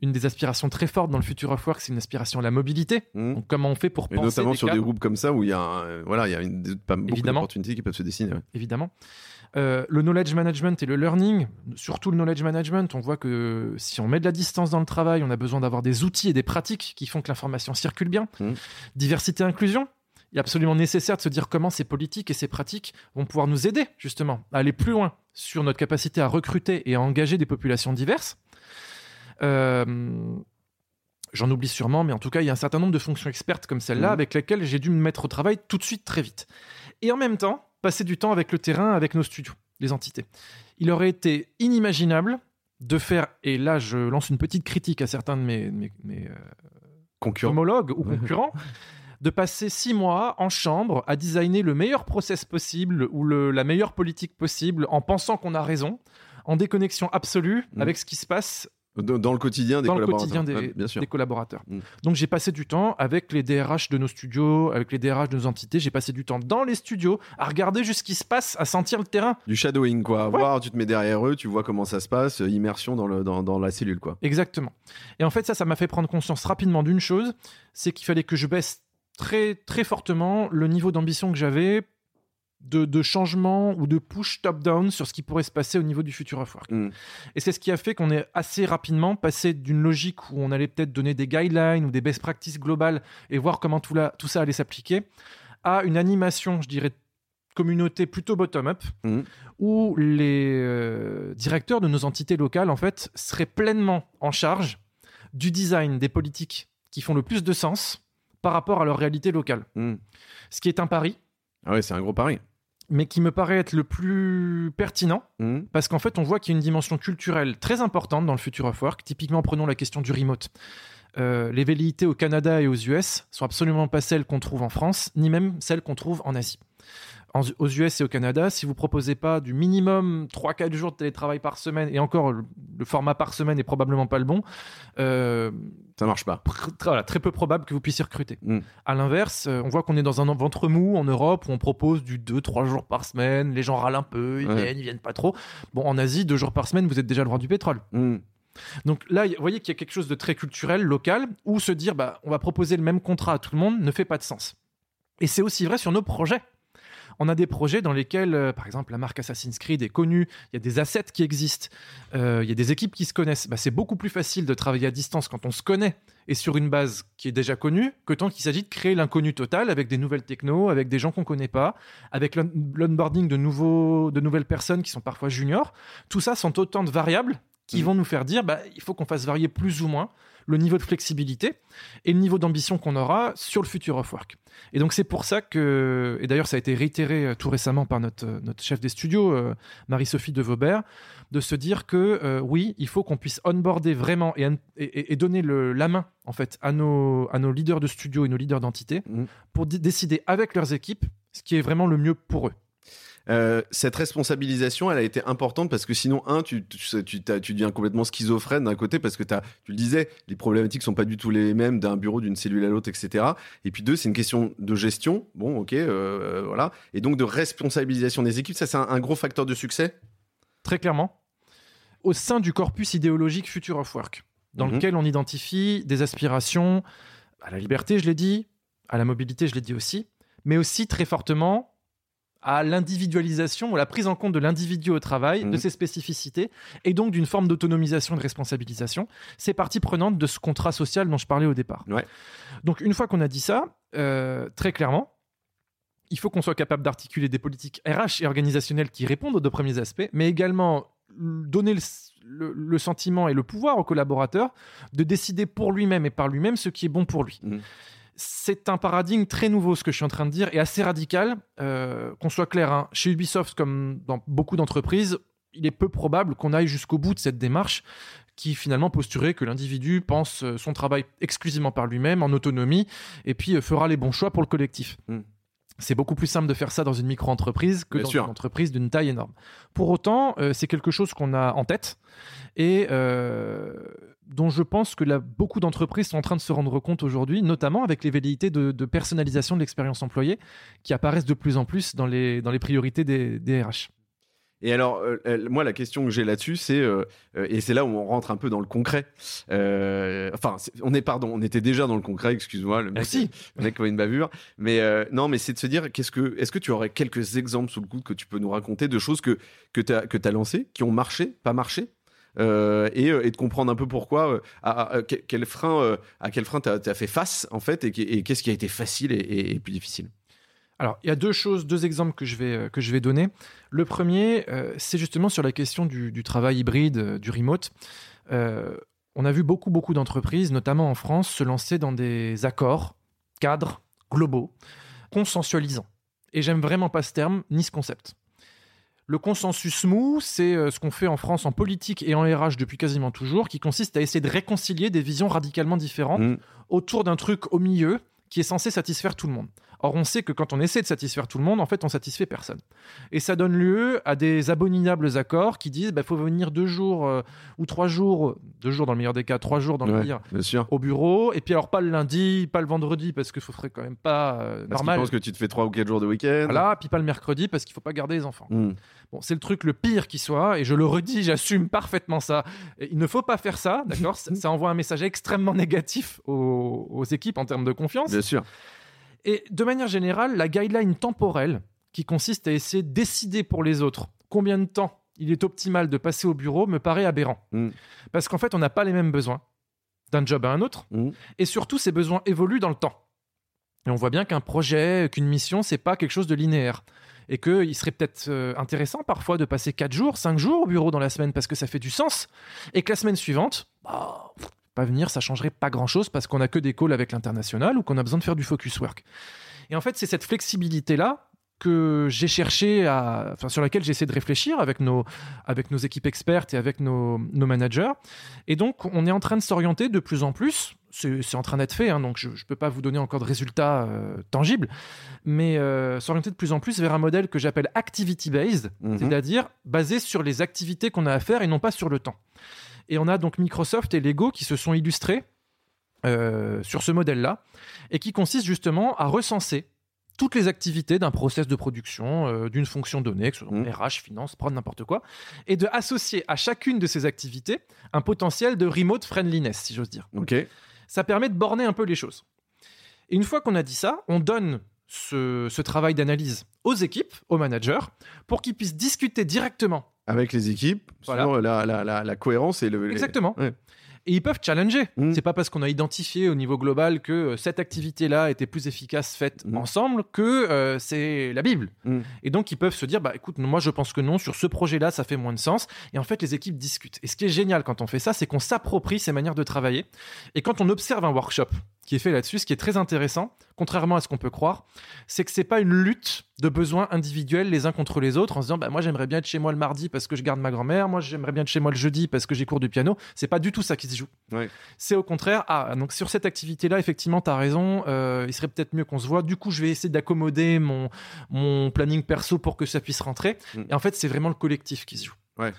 [SPEAKER 1] une des aspirations très fortes dans le futur of work, c'est une aspiration à la mobilité. Mmh. Donc comment on fait pour
[SPEAKER 2] Et
[SPEAKER 1] penser
[SPEAKER 2] notamment sur des groupes comme ça où il y a, voilà, il y a une, pas beaucoup d'opportunités qui peuvent se dessiner.
[SPEAKER 1] Évidemment. Euh, le knowledge management et le learning, surtout le knowledge management, on voit que si on met de la distance dans le travail, on a besoin d'avoir des outils et des pratiques qui font que l'information circule bien. Mmh. Diversité inclusion, est absolument nécessaire de se dire comment ces politiques et ces pratiques vont pouvoir nous aider justement à aller plus loin sur notre capacité à recruter et à engager des populations diverses. Euh, j'en oublie sûrement, mais en tout cas, il y a un certain nombre de fonctions expertes comme celle-là mmh. avec lesquelles j'ai dû me mettre au travail tout de suite, très vite. Et en même temps, passer du temps avec le terrain, avec nos studios, les entités. Il aurait été inimaginable de faire, et là je lance une petite critique à certains de mes, mes,
[SPEAKER 2] euh,
[SPEAKER 1] homologues ou concurrents, de passer six mois en chambre à designer le meilleur process possible ou la meilleure politique possible en pensant qu'on a raison, en déconnexion absolue mm. avec ce qui se passe
[SPEAKER 2] dans le quotidien des collaborateurs.
[SPEAKER 1] des, collaborateurs. Donc j'ai passé du temps avec les DRH de nos studios, avec les DRH de nos entités. J'ai passé du temps dans les studios à regarder juste ce qui se passe, à sentir le terrain.
[SPEAKER 2] Du shadowing, quoi. Voir, tu te mets derrière eux, tu vois comment ça se passe, euh, immersion dans, le, dans, dans la cellule, quoi.
[SPEAKER 1] Exactement. Et en fait, ça, ça m'a fait prendre conscience rapidement d'une chose, c'est qu'il fallait que je baisse très, très fortement le niveau d'ambition que j'avais de, changement ou de push top-down sur ce qui pourrait se passer au niveau du futur of work. Mm. Et c'est ce qui a fait qu'on est assez rapidement passé d'une logique où on allait peut-être donner des guidelines ou des best practices globales et voir comment tout, tout ça allait s'appliquer, à une animation, je dirais, communauté plutôt bottom-up, mm. où les euh, directeurs de nos entités locales, en fait, seraient pleinement en charge du design des politiques qui font le plus de sens par rapport à leur réalité locale. Hmm. Ce qui est un pari.
[SPEAKER 2] Ah ouais, c'est un gros pari.
[SPEAKER 1] Mais qui me paraît être le plus pertinent, hmm. parce qu'en fait, on voit qu'il y a une dimension culturelle très importante dans le futur of work. Typiquement, prenons la question du remote. Euh, les velléités au Canada et aux US sont absolument pas celles qu'on trouve en France, ni même celles qu'on trouve en Asie. Aux US et au Canada, si vous proposez pas du minimum 3-4 jours de télétravail par semaine, et encore le, format par semaine est probablement pas le bon,
[SPEAKER 2] euh, ça marche pas.
[SPEAKER 1] Voilà, très peu probable que vous puissiez recruter. Mm. À l'inverse, euh, on voit qu'on est dans un ventre mou en Europe où on propose du 2-3 jours par semaine, les gens râlent un peu, ils viennent, ils viennent pas trop. Bon, en Asie, 2 jours par semaine, vous êtes déjà le roi du pétrole. Mm. Donc là, vous voyez qu'il y a quelque chose de très culturel, local, où se dire, bah, on va proposer le même contrat à tout le monde ne fait pas de sens. Et c'est aussi vrai sur nos projets. On a des projets dans lesquels, euh, par exemple, la marque Assassin's Creed est connue, il y a des assets qui existent, euh, il y a des équipes qui se connaissent. Bah, c'est beaucoup plus facile de travailler à distance quand on se connaît et sur une base qui est déjà connue que tant qu'il s'agit de créer l'inconnu total avec des nouvelles technos, avec des gens qu'on ne connaît pas, avec l'onboarding de, nouveaux, de nouvelles personnes qui sont parfois juniors. Tout ça sont autant de variables qui mmh. vont nous faire dire bah, il faut qu'on fasse varier plus ou moins le niveau de flexibilité et le niveau d'ambition qu'on aura sur le futur of work. Et donc c'est pour ça que, et d'ailleurs ça a été réitéré euh, tout récemment par notre, euh, notre chef des studios, euh, Marie-Sophie de Vaubert, de se dire que oui, il faut qu'on puisse onboarder vraiment et, et, donner le, la main en fait à nos, à nos leaders de studio et nos leaders d'entité mmh. pour décider avec leurs équipes ce qui est vraiment le mieux pour eux.
[SPEAKER 2] Euh, cette responsabilisation, elle a été importante parce que sinon, un, tu, tu, tu, deviens complètement schizophrène d'un côté parce que as, tu le disais, les problématiques sont pas du tout les mêmes d'un bureau, d'une cellule à l'autre, etc. Et puis deux, c'est une question de gestion. Bon, ok, euh, euh, voilà. Et donc de responsabilisation des équipes, ça c'est un, gros facteur de succès?
[SPEAKER 1] Très clairement. Au sein du corpus idéologique Future of Work, dans mhm. lequel on identifie des aspirations à la liberté, je l'ai dit, à la mobilité, je l'ai dit aussi, mais aussi très fortement à l'individualisation, à la prise en compte de l'individu au travail, de mhm. ses spécificités, et donc d'une forme d'autonomisation et de responsabilisation. C'est partie prenante de ce contrat social dont je parlais au départ. Donc une fois qu'on a dit ça, euh, très clairement, il faut qu'on soit capable d'articuler des politiques RH et organisationnelles qui répondent aux deux premiers aspects, mais également donner le, sentiment et le pouvoir au collaborateur de décider pour lui-même et par lui-même ce qui est bon pour lui. Mhm c'est un paradigme très nouveau, ce que je suis en train de dire, et assez radical. Euh, qu'on soit clair, hein. chez Ubisoft, comme dans beaucoup d'entreprises, il est peu probable qu'on aille jusqu'au bout de cette démarche qui finalement posturait que l'individu pense euh, son travail exclusivement par lui-même, en autonomie, et puis euh, fera les bons choix pour le collectif. Hmm. C'est beaucoup plus simple de faire ça dans une micro-entreprise que dans une entreprise d'une taille énorme. Pour autant, c'est quelque chose qu'on a en tête et dont je pense que beaucoup d'entreprises sont en train de se rendre compte aujourd'hui, notamment avec les velléités de, personnalisation de l'expérience employée qui apparaissent de plus en plus dans les, dans les priorités des, RH.
[SPEAKER 2] Et alors, euh, moi, la question que j'ai là-dessus, c'est, euh, euh, et c'est là où on rentre un peu dans le concret. enfin, on est, pardon, on était déjà dans le concret, excuse-moi, le
[SPEAKER 1] mec, Merci.
[SPEAKER 2] le mec une bavure. Mais non, mais c'est de se dire, qu'est-ce que, est-ce que tu aurais quelques exemples sous le coude que tu peux nous raconter de choses que, que tu as, que as lancées, qui ont marché, pas marché? Euh, euh, et, de comprendre un peu pourquoi, euh, à, quel frein, à quel frein tu as, fait face en fait, et, qu'est-ce qui a été facile et, plus difficile?
[SPEAKER 1] Alors, il y a deux choses, deux exemples que je vais, que je vais donner. Le premier, c'est justement sur la question du, travail hybride, du remote. on a vu beaucoup, beaucoup d'entreprises, notamment en France, se lancer dans des accords, cadres, globaux, consensualisants. Et j'aime vraiment pas ce terme, ni ce concept. Le consensus mou, c'est euh, ce qu'on fait en France en politique et en RH depuis quasiment toujours, qui consiste à essayer de réconcilier des visions radicalement différentes mmh. autour d'un truc au milieu qui est censé satisfaire tout le monde. Or, on sait que quand on essaie de satisfaire tout le monde, en fait, on satisfait personne. Et ça donne lieu à des abominables accords qui disent il bah, faut venir deux jours euh, ou trois jours, deux jours dans le meilleur des cas, trois jours dans le pire, au bureau. Et puis, alors, pas le lundi, pas le vendredi, parce qu'il ne faudrait quand même pas. Euh,
[SPEAKER 2] parce
[SPEAKER 1] normal.
[SPEAKER 2] pense que tu te fais trois ou quatre jours de week-end.
[SPEAKER 1] Voilà, puis pas le mercredi, parce qu'il ne faut pas garder les enfants. Hmm. Bon, c'est le truc le pire qui soit, et je le redis, j'assume parfaitement ça. il ne faut pas faire ça, d'accord? Ça, envoie un message extrêmement négatif aux, aux équipes en termes de confiance.
[SPEAKER 2] Bien sûr.
[SPEAKER 1] Et de manière générale, la guideline temporelle, qui consiste à essayer de décider pour les autres combien de temps il est optimal de passer au bureau, me paraît aberrant. Mm. Parce qu'en fait, on n'a pas les mêmes besoins d'un job à un autre. Mm. Et surtout, ces besoins évoluent dans le temps. Et on voit bien qu'un projet, qu'une mission, c'est pas quelque chose de linéaire. Et qu'il serait peut-être euh, intéressant parfois de passer 4 jours, 5 jours au bureau dans la semaine parce que ça fait du sens. Et que la semaine suivante, bah, pas venir, ça changerait pas grand-chose parce qu'on a que des calls avec l'international ou qu'on a besoin de faire du focus work. Et en fait, c'est cette flexibilité-là que j'ai cherché à, enfin, sur laquelle j'ai essayé de réfléchir avec nos, avec nos équipes expertes et avec nos, nos managers. Et donc, on est en train de s'orienter de plus en plus c'est en train d'être fait, hein, donc je ne peux pas vous donner encore de résultats euh, tangibles, mais euh, s'orienter de plus en plus vers un modèle que j'appelle activity-based,
[SPEAKER 2] Mhm.
[SPEAKER 1] c'est-à-dire basé sur les activités qu'on a à faire et non pas sur le temps. Et on a donc Microsoft et Lego qui se sont illustrés euh, sur ce modèle-là, et qui consiste justement à recenser toutes les activités d'un process de production, euh, d'une fonction donnée, que ce soit
[SPEAKER 2] Mhm.
[SPEAKER 1] RH, finance, prod, n'importe quoi, et de associer à chacune de ces activités un potentiel de remote friendliness, si j'ose dire.
[SPEAKER 2] Ok.
[SPEAKER 1] Ça permet de borner un peu les choses. Et une fois qu'on a dit ça, on donne ce, ce travail d'analyse aux équipes, aux managers, pour qu'ils puissent discuter directement.
[SPEAKER 2] Avec les équipes
[SPEAKER 1] Voilà.
[SPEAKER 2] sur la, la, la, la cohérence et le. les-
[SPEAKER 1] Exactement.
[SPEAKER 2] Ouais.
[SPEAKER 1] Et ils peuvent challenger.
[SPEAKER 2] Mhm.
[SPEAKER 1] C'est pas parce qu'on a identifié au niveau global que euh, cette activité-là était plus efficace faite
[SPEAKER 2] Mhm.
[SPEAKER 1] ensemble que euh, c'est la Bible.
[SPEAKER 2] Mhm.
[SPEAKER 1] Et donc ils peuvent se dire, bah écoute, moi je pense que non, sur ce projet-là, ça fait moins de sens. Et en fait, les équipes discutent. Et ce qui est génial quand on fait ça, c'est qu'on s'approprie ces manières de travailler. Et quand on observe un workshop qui est fait là-dessus, ce qui est très intéressant, contrairement à ce qu'on peut croire, c'est que c'est pas une lutte de besoins individuels les uns contre les autres en se disant, bah moi j'aimerais bien être chez moi le mardi parce que je garde ma grand-mère, moi j'aimerais bien être chez moi le jeudi parce que j'ai cours de piano. C'est pas du tout ça qui se joue. C'est au contraire, ah, donc sur cette activité-là, effectivement, tu as raison, euh, il serait peut-être mieux qu'on se voit. Du coup, je vais essayer d'accommoder mon, mon planning perso pour que ça puisse rentrer.
[SPEAKER 2] Mm.
[SPEAKER 1] Et en fait, c'est vraiment le collectif qui se joue.
[SPEAKER 2] Ouais.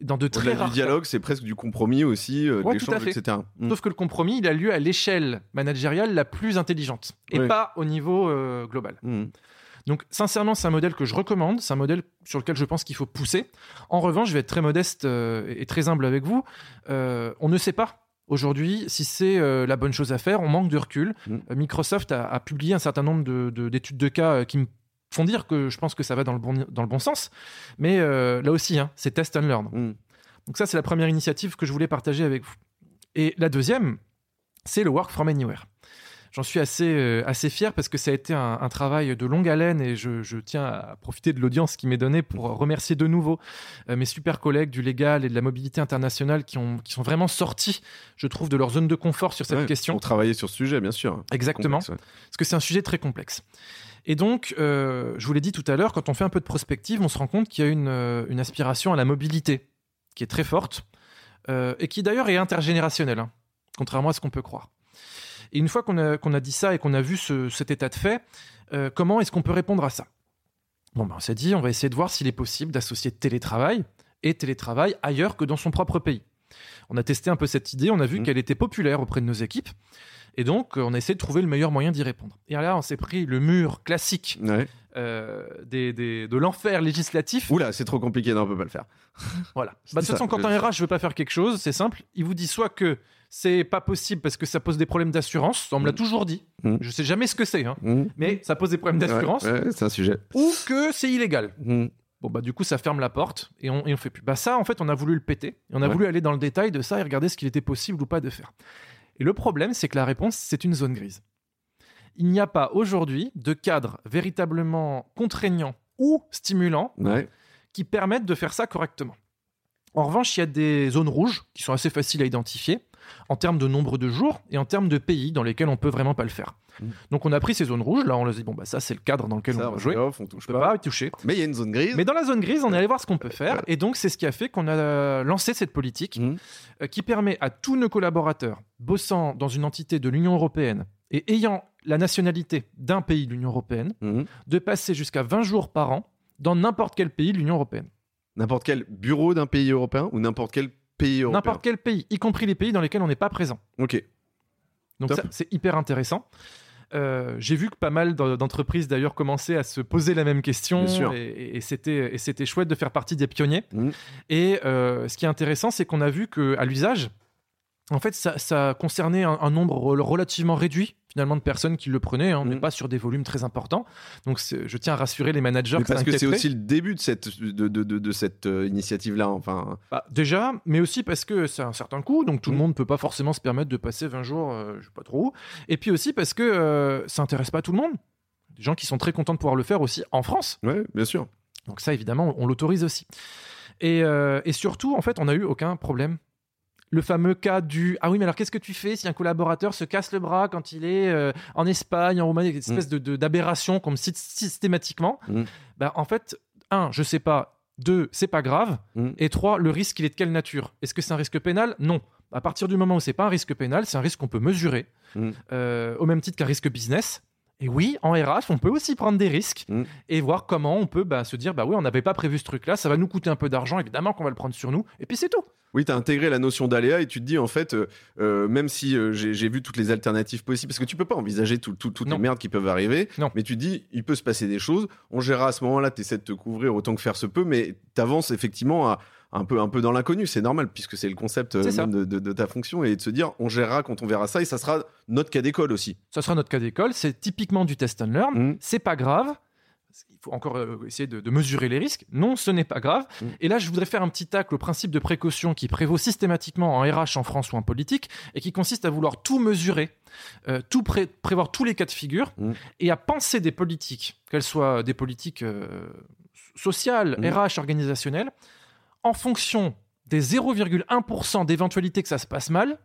[SPEAKER 1] Dans de très rares
[SPEAKER 2] du dialogue, c'est presque du compromis aussi, euh, de
[SPEAKER 1] Ouais, à
[SPEAKER 2] l'échange, etc. Mm.
[SPEAKER 1] Sauf que le compromis, il a lieu à l'échelle managériale la plus intelligente et pas au niveau euh, global.
[SPEAKER 2] Mm.
[SPEAKER 1] Donc, sincèrement, c'est un modèle que je recommande. C'est un modèle sur lequel je pense qu'il faut pousser. En revanche, je vais être très modeste euh, et très humble avec vous. Euh, on ne sait pas aujourd'hui si c'est euh, la bonne chose à faire. On manque de recul.
[SPEAKER 2] Mm.
[SPEAKER 1] Microsoft a, a publié un certain nombre de- de- d'études de, cas euh, qui me font dire que je pense que ça va dans le bon, dans le bon sens. Mais euh, là aussi, hein, c'est test and learn.
[SPEAKER 2] Mm.
[SPEAKER 1] Donc ça, c'est la première initiative que je voulais partager avec vous. Et la deuxième, c'est le work from anywhere. J'en suis assez, euh, assez fier parce que ça a été un, un travail de longue haleine et je, je tiens à profiter de l'audience qui m'est donnée pour remercier de nouveau euh, mes super collègues du légal et de la mobilité internationale qui, ont, qui sont vraiment sortis, je trouve, de leur zone de confort sur cette
[SPEAKER 2] Ouais,
[SPEAKER 1] question.
[SPEAKER 2] Pour travailler sur ce sujet, bien sûr.
[SPEAKER 1] Exactement
[SPEAKER 2] Complexe, ouais.
[SPEAKER 1] parce que c'est un sujet très complexe. Et donc, euh, je vous l'ai dit tout à l'heure, quand on fait un peu de prospective, on se rend compte qu'il y a une, euh, une aspiration à la mobilité qui est très forte euh, et qui d'ailleurs est intergénérationnelle, hein, contrairement à ce qu'on peut croire. Et une fois qu'on a, dit ça et qu'on a vu ce- cet état de fait, euh, comment est-ce qu'on peut répondre à ça? Bon, ben, on s'est dit, on va essayer de voir s'il est possible d'associer télétravail et télétravail ailleurs que dans son propre pays. On a testé un peu cette idée, on a vu
[SPEAKER 2] Mhm.
[SPEAKER 1] qu'elle était populaire auprès de nos équipes. Et donc, on a essayé de trouver le meilleur moyen d'y répondre. Et là, on s'est pris le mur classique
[SPEAKER 2] Ouais.
[SPEAKER 1] euh, des, des- de l'enfer législatif.
[SPEAKER 2] Oula, c'est trop compliqué, non, on peut pas le faire.
[SPEAKER 1] Voilà. Bah, de toute façon, quand un RH ne veut pas faire quelque chose, c'est simple. Il vous dit soit que c'est pas possible parce que ça pose des problèmes d'assurance, on me l'a
[SPEAKER 2] Mm.
[SPEAKER 1] toujours dit.
[SPEAKER 2] Mm.
[SPEAKER 1] Je sais jamais ce que c'est, hein,
[SPEAKER 2] Mm.
[SPEAKER 1] mais ça pose des problèmes d'assurance,
[SPEAKER 2] Ouais, ouais, c'est un sujet.
[SPEAKER 1] ou que c'est illégal.
[SPEAKER 2] Mm.
[SPEAKER 1] Bon, bah, du coup, ça ferme la porte et on, et on fait plus. Bah, ça, en fait, on a voulu le péter. Et on a
[SPEAKER 2] Ouais.
[SPEAKER 1] voulu aller dans le détail de ça et regarder ce qu'il était possible ou pas de faire. Et le problème, c'est que la réponse, c'est une zone grise. Il n'y a pas aujourd'hui de cadre véritablement contraignant ou stimulant
[SPEAKER 2] Ouais.
[SPEAKER 1] qui permettent de faire ça correctement. En revanche, il y a des zones rouges qui sont assez faciles à identifier en termes de nombre de jours et en termes de pays dans lesquels on peut vraiment pas le faire.
[SPEAKER 2] Mm.
[SPEAKER 1] Donc on a pris ces zones rouges, là on a dit bon bah ça c'est le cadre dans lequel
[SPEAKER 2] Ça,
[SPEAKER 1] on va jouer.
[SPEAKER 2] off, on touche
[SPEAKER 1] On peut
[SPEAKER 2] pas.
[SPEAKER 1] pas y toucher.
[SPEAKER 2] Mais il y a une zone grise.
[SPEAKER 1] Mais dans la zone grise, on est allé voir ce qu'on peut faire. Et donc, c'est ce qui a fait qu'on a lancé cette politique
[SPEAKER 2] Mhm.
[SPEAKER 1] euh, qui permet à tous nos collaborateurs bossant dans une entité de l'Union européenne et ayant la nationalité d'un pays de l'Union européenne
[SPEAKER 2] Mhm.
[SPEAKER 1] de passer jusqu'à 20 jours par an dans n'importe quel pays de l'Union européenne.
[SPEAKER 2] N'importe quel bureau d'un pays européen ou n'importe quel pays européen.
[SPEAKER 1] N'importe quel pays, y compris les pays dans lesquels on n'est pas présent.
[SPEAKER 2] Ok.
[SPEAKER 1] Donc
[SPEAKER 2] Top.
[SPEAKER 1] ça, c'est hyper intéressant. Euh, J'ai vu que pas mal d'en- d'entreprises d'ailleurs commençaient à se poser la même question
[SPEAKER 2] Bien sûr.
[SPEAKER 1] et, c'était et c'était chouette de faire partie des pionniers.
[SPEAKER 2] Mhm.
[SPEAKER 1] Et euh, ce qui est intéressant, c'est qu'on a vu que à l'usage, en fait, ça, ça concernait un, un nombre rel- relativement réduit finalement de personnes qui le prenaient. hein. On n'est
[SPEAKER 2] Mhm.
[SPEAKER 1] pas sur des volumes très importants. Donc je tiens à rassurer les managers.
[SPEAKER 2] Mais parce que c'est aussi le début de cette, de, de, de, de cette euh, initiative-là. Enfin,
[SPEAKER 1] Bah, déjà, mais aussi parce que c'est un certain coût, donc tout le
[SPEAKER 2] Mhm.
[SPEAKER 1] monde ne peut pas forcément se permettre de passer 20 jours, euh, je sais pas trop. où. Et puis aussi parce que euh, ça intéresse pas tout le monde. Des gens qui sont très contents de pouvoir le faire aussi en France.
[SPEAKER 2] ouais, bien sûr.
[SPEAKER 1] Donc ça, évidemment, on l'autorise aussi. Et, euh, et surtout, en fait, on n'a eu aucun problème. Le fameux cas du ah oui mais alors qu'est-ce que tu fais si un collaborateur se casse le bras quand il est euh, en Espagne en Roumanie? Une espèce de de- d'aberration qu'on me cite systématiquement
[SPEAKER 2] Mm.
[SPEAKER 1] bah, en fait un je sais pas Deux, c'est pas grave.
[SPEAKER 2] Mm.
[SPEAKER 1] Et trois, le risque, il est de quelle nature? Est-ce que c'est un risque pénal? Non. À partir du moment où c'est pas un risque pénal, c'est un risque qu'on peut mesurer,
[SPEAKER 2] Mm.
[SPEAKER 1] euh, au même titre qu'un risque business. Et oui, en RH, on peut aussi prendre des risques
[SPEAKER 2] Mm.
[SPEAKER 1] et voir comment on peut bah, se dire bah oui, on n'avait pas prévu ce truc-là, ça va nous coûter un peu d'argent, évidemment qu'on va le prendre sur nous, et puis c'est tout.
[SPEAKER 2] Oui, tu as intégré la notion d'aléa et tu te dis, en fait, euh, euh, même si euh, j'ai vu toutes les alternatives possibles, parce que tu peux pas envisager tout, tout- toutes les merdes qui peuvent arriver,
[SPEAKER 1] Non.
[SPEAKER 2] mais tu te dis, il peut se passer des choses, on gérera à ce moment-là, tu essaies de te couvrir autant que faire se peut, mais tu avances effectivement à- un, peu, un peu dans l'inconnu, c'est normal, puisque c'est le concept euh, même de, de- de ta fonction, et de se dire, on gérera quand on verra ça, et ça sera notre cas d'école aussi.
[SPEAKER 1] Ça sera notre cas d'école, c'est typiquement du test and learn,
[SPEAKER 2] Mm.
[SPEAKER 1] c'est pas grave. Il faut encore euh, essayer de, de mesurer les risques. Non, ce n'est pas grave.
[SPEAKER 2] Mm.
[SPEAKER 1] Et là, je voudrais faire un petit tacle au principe de précaution qui prévaut systématiquement en RH en France ou en politique et qui consiste à vouloir tout mesurer, euh, tout pré- prévoir tous les cas de figure
[SPEAKER 2] Mm.
[SPEAKER 1] et à penser des politiques, qu'elles soient des politiques euh, sociales. RH, organisationnelles, en fonction des 0,1% d'éventualité que ça se passe mal,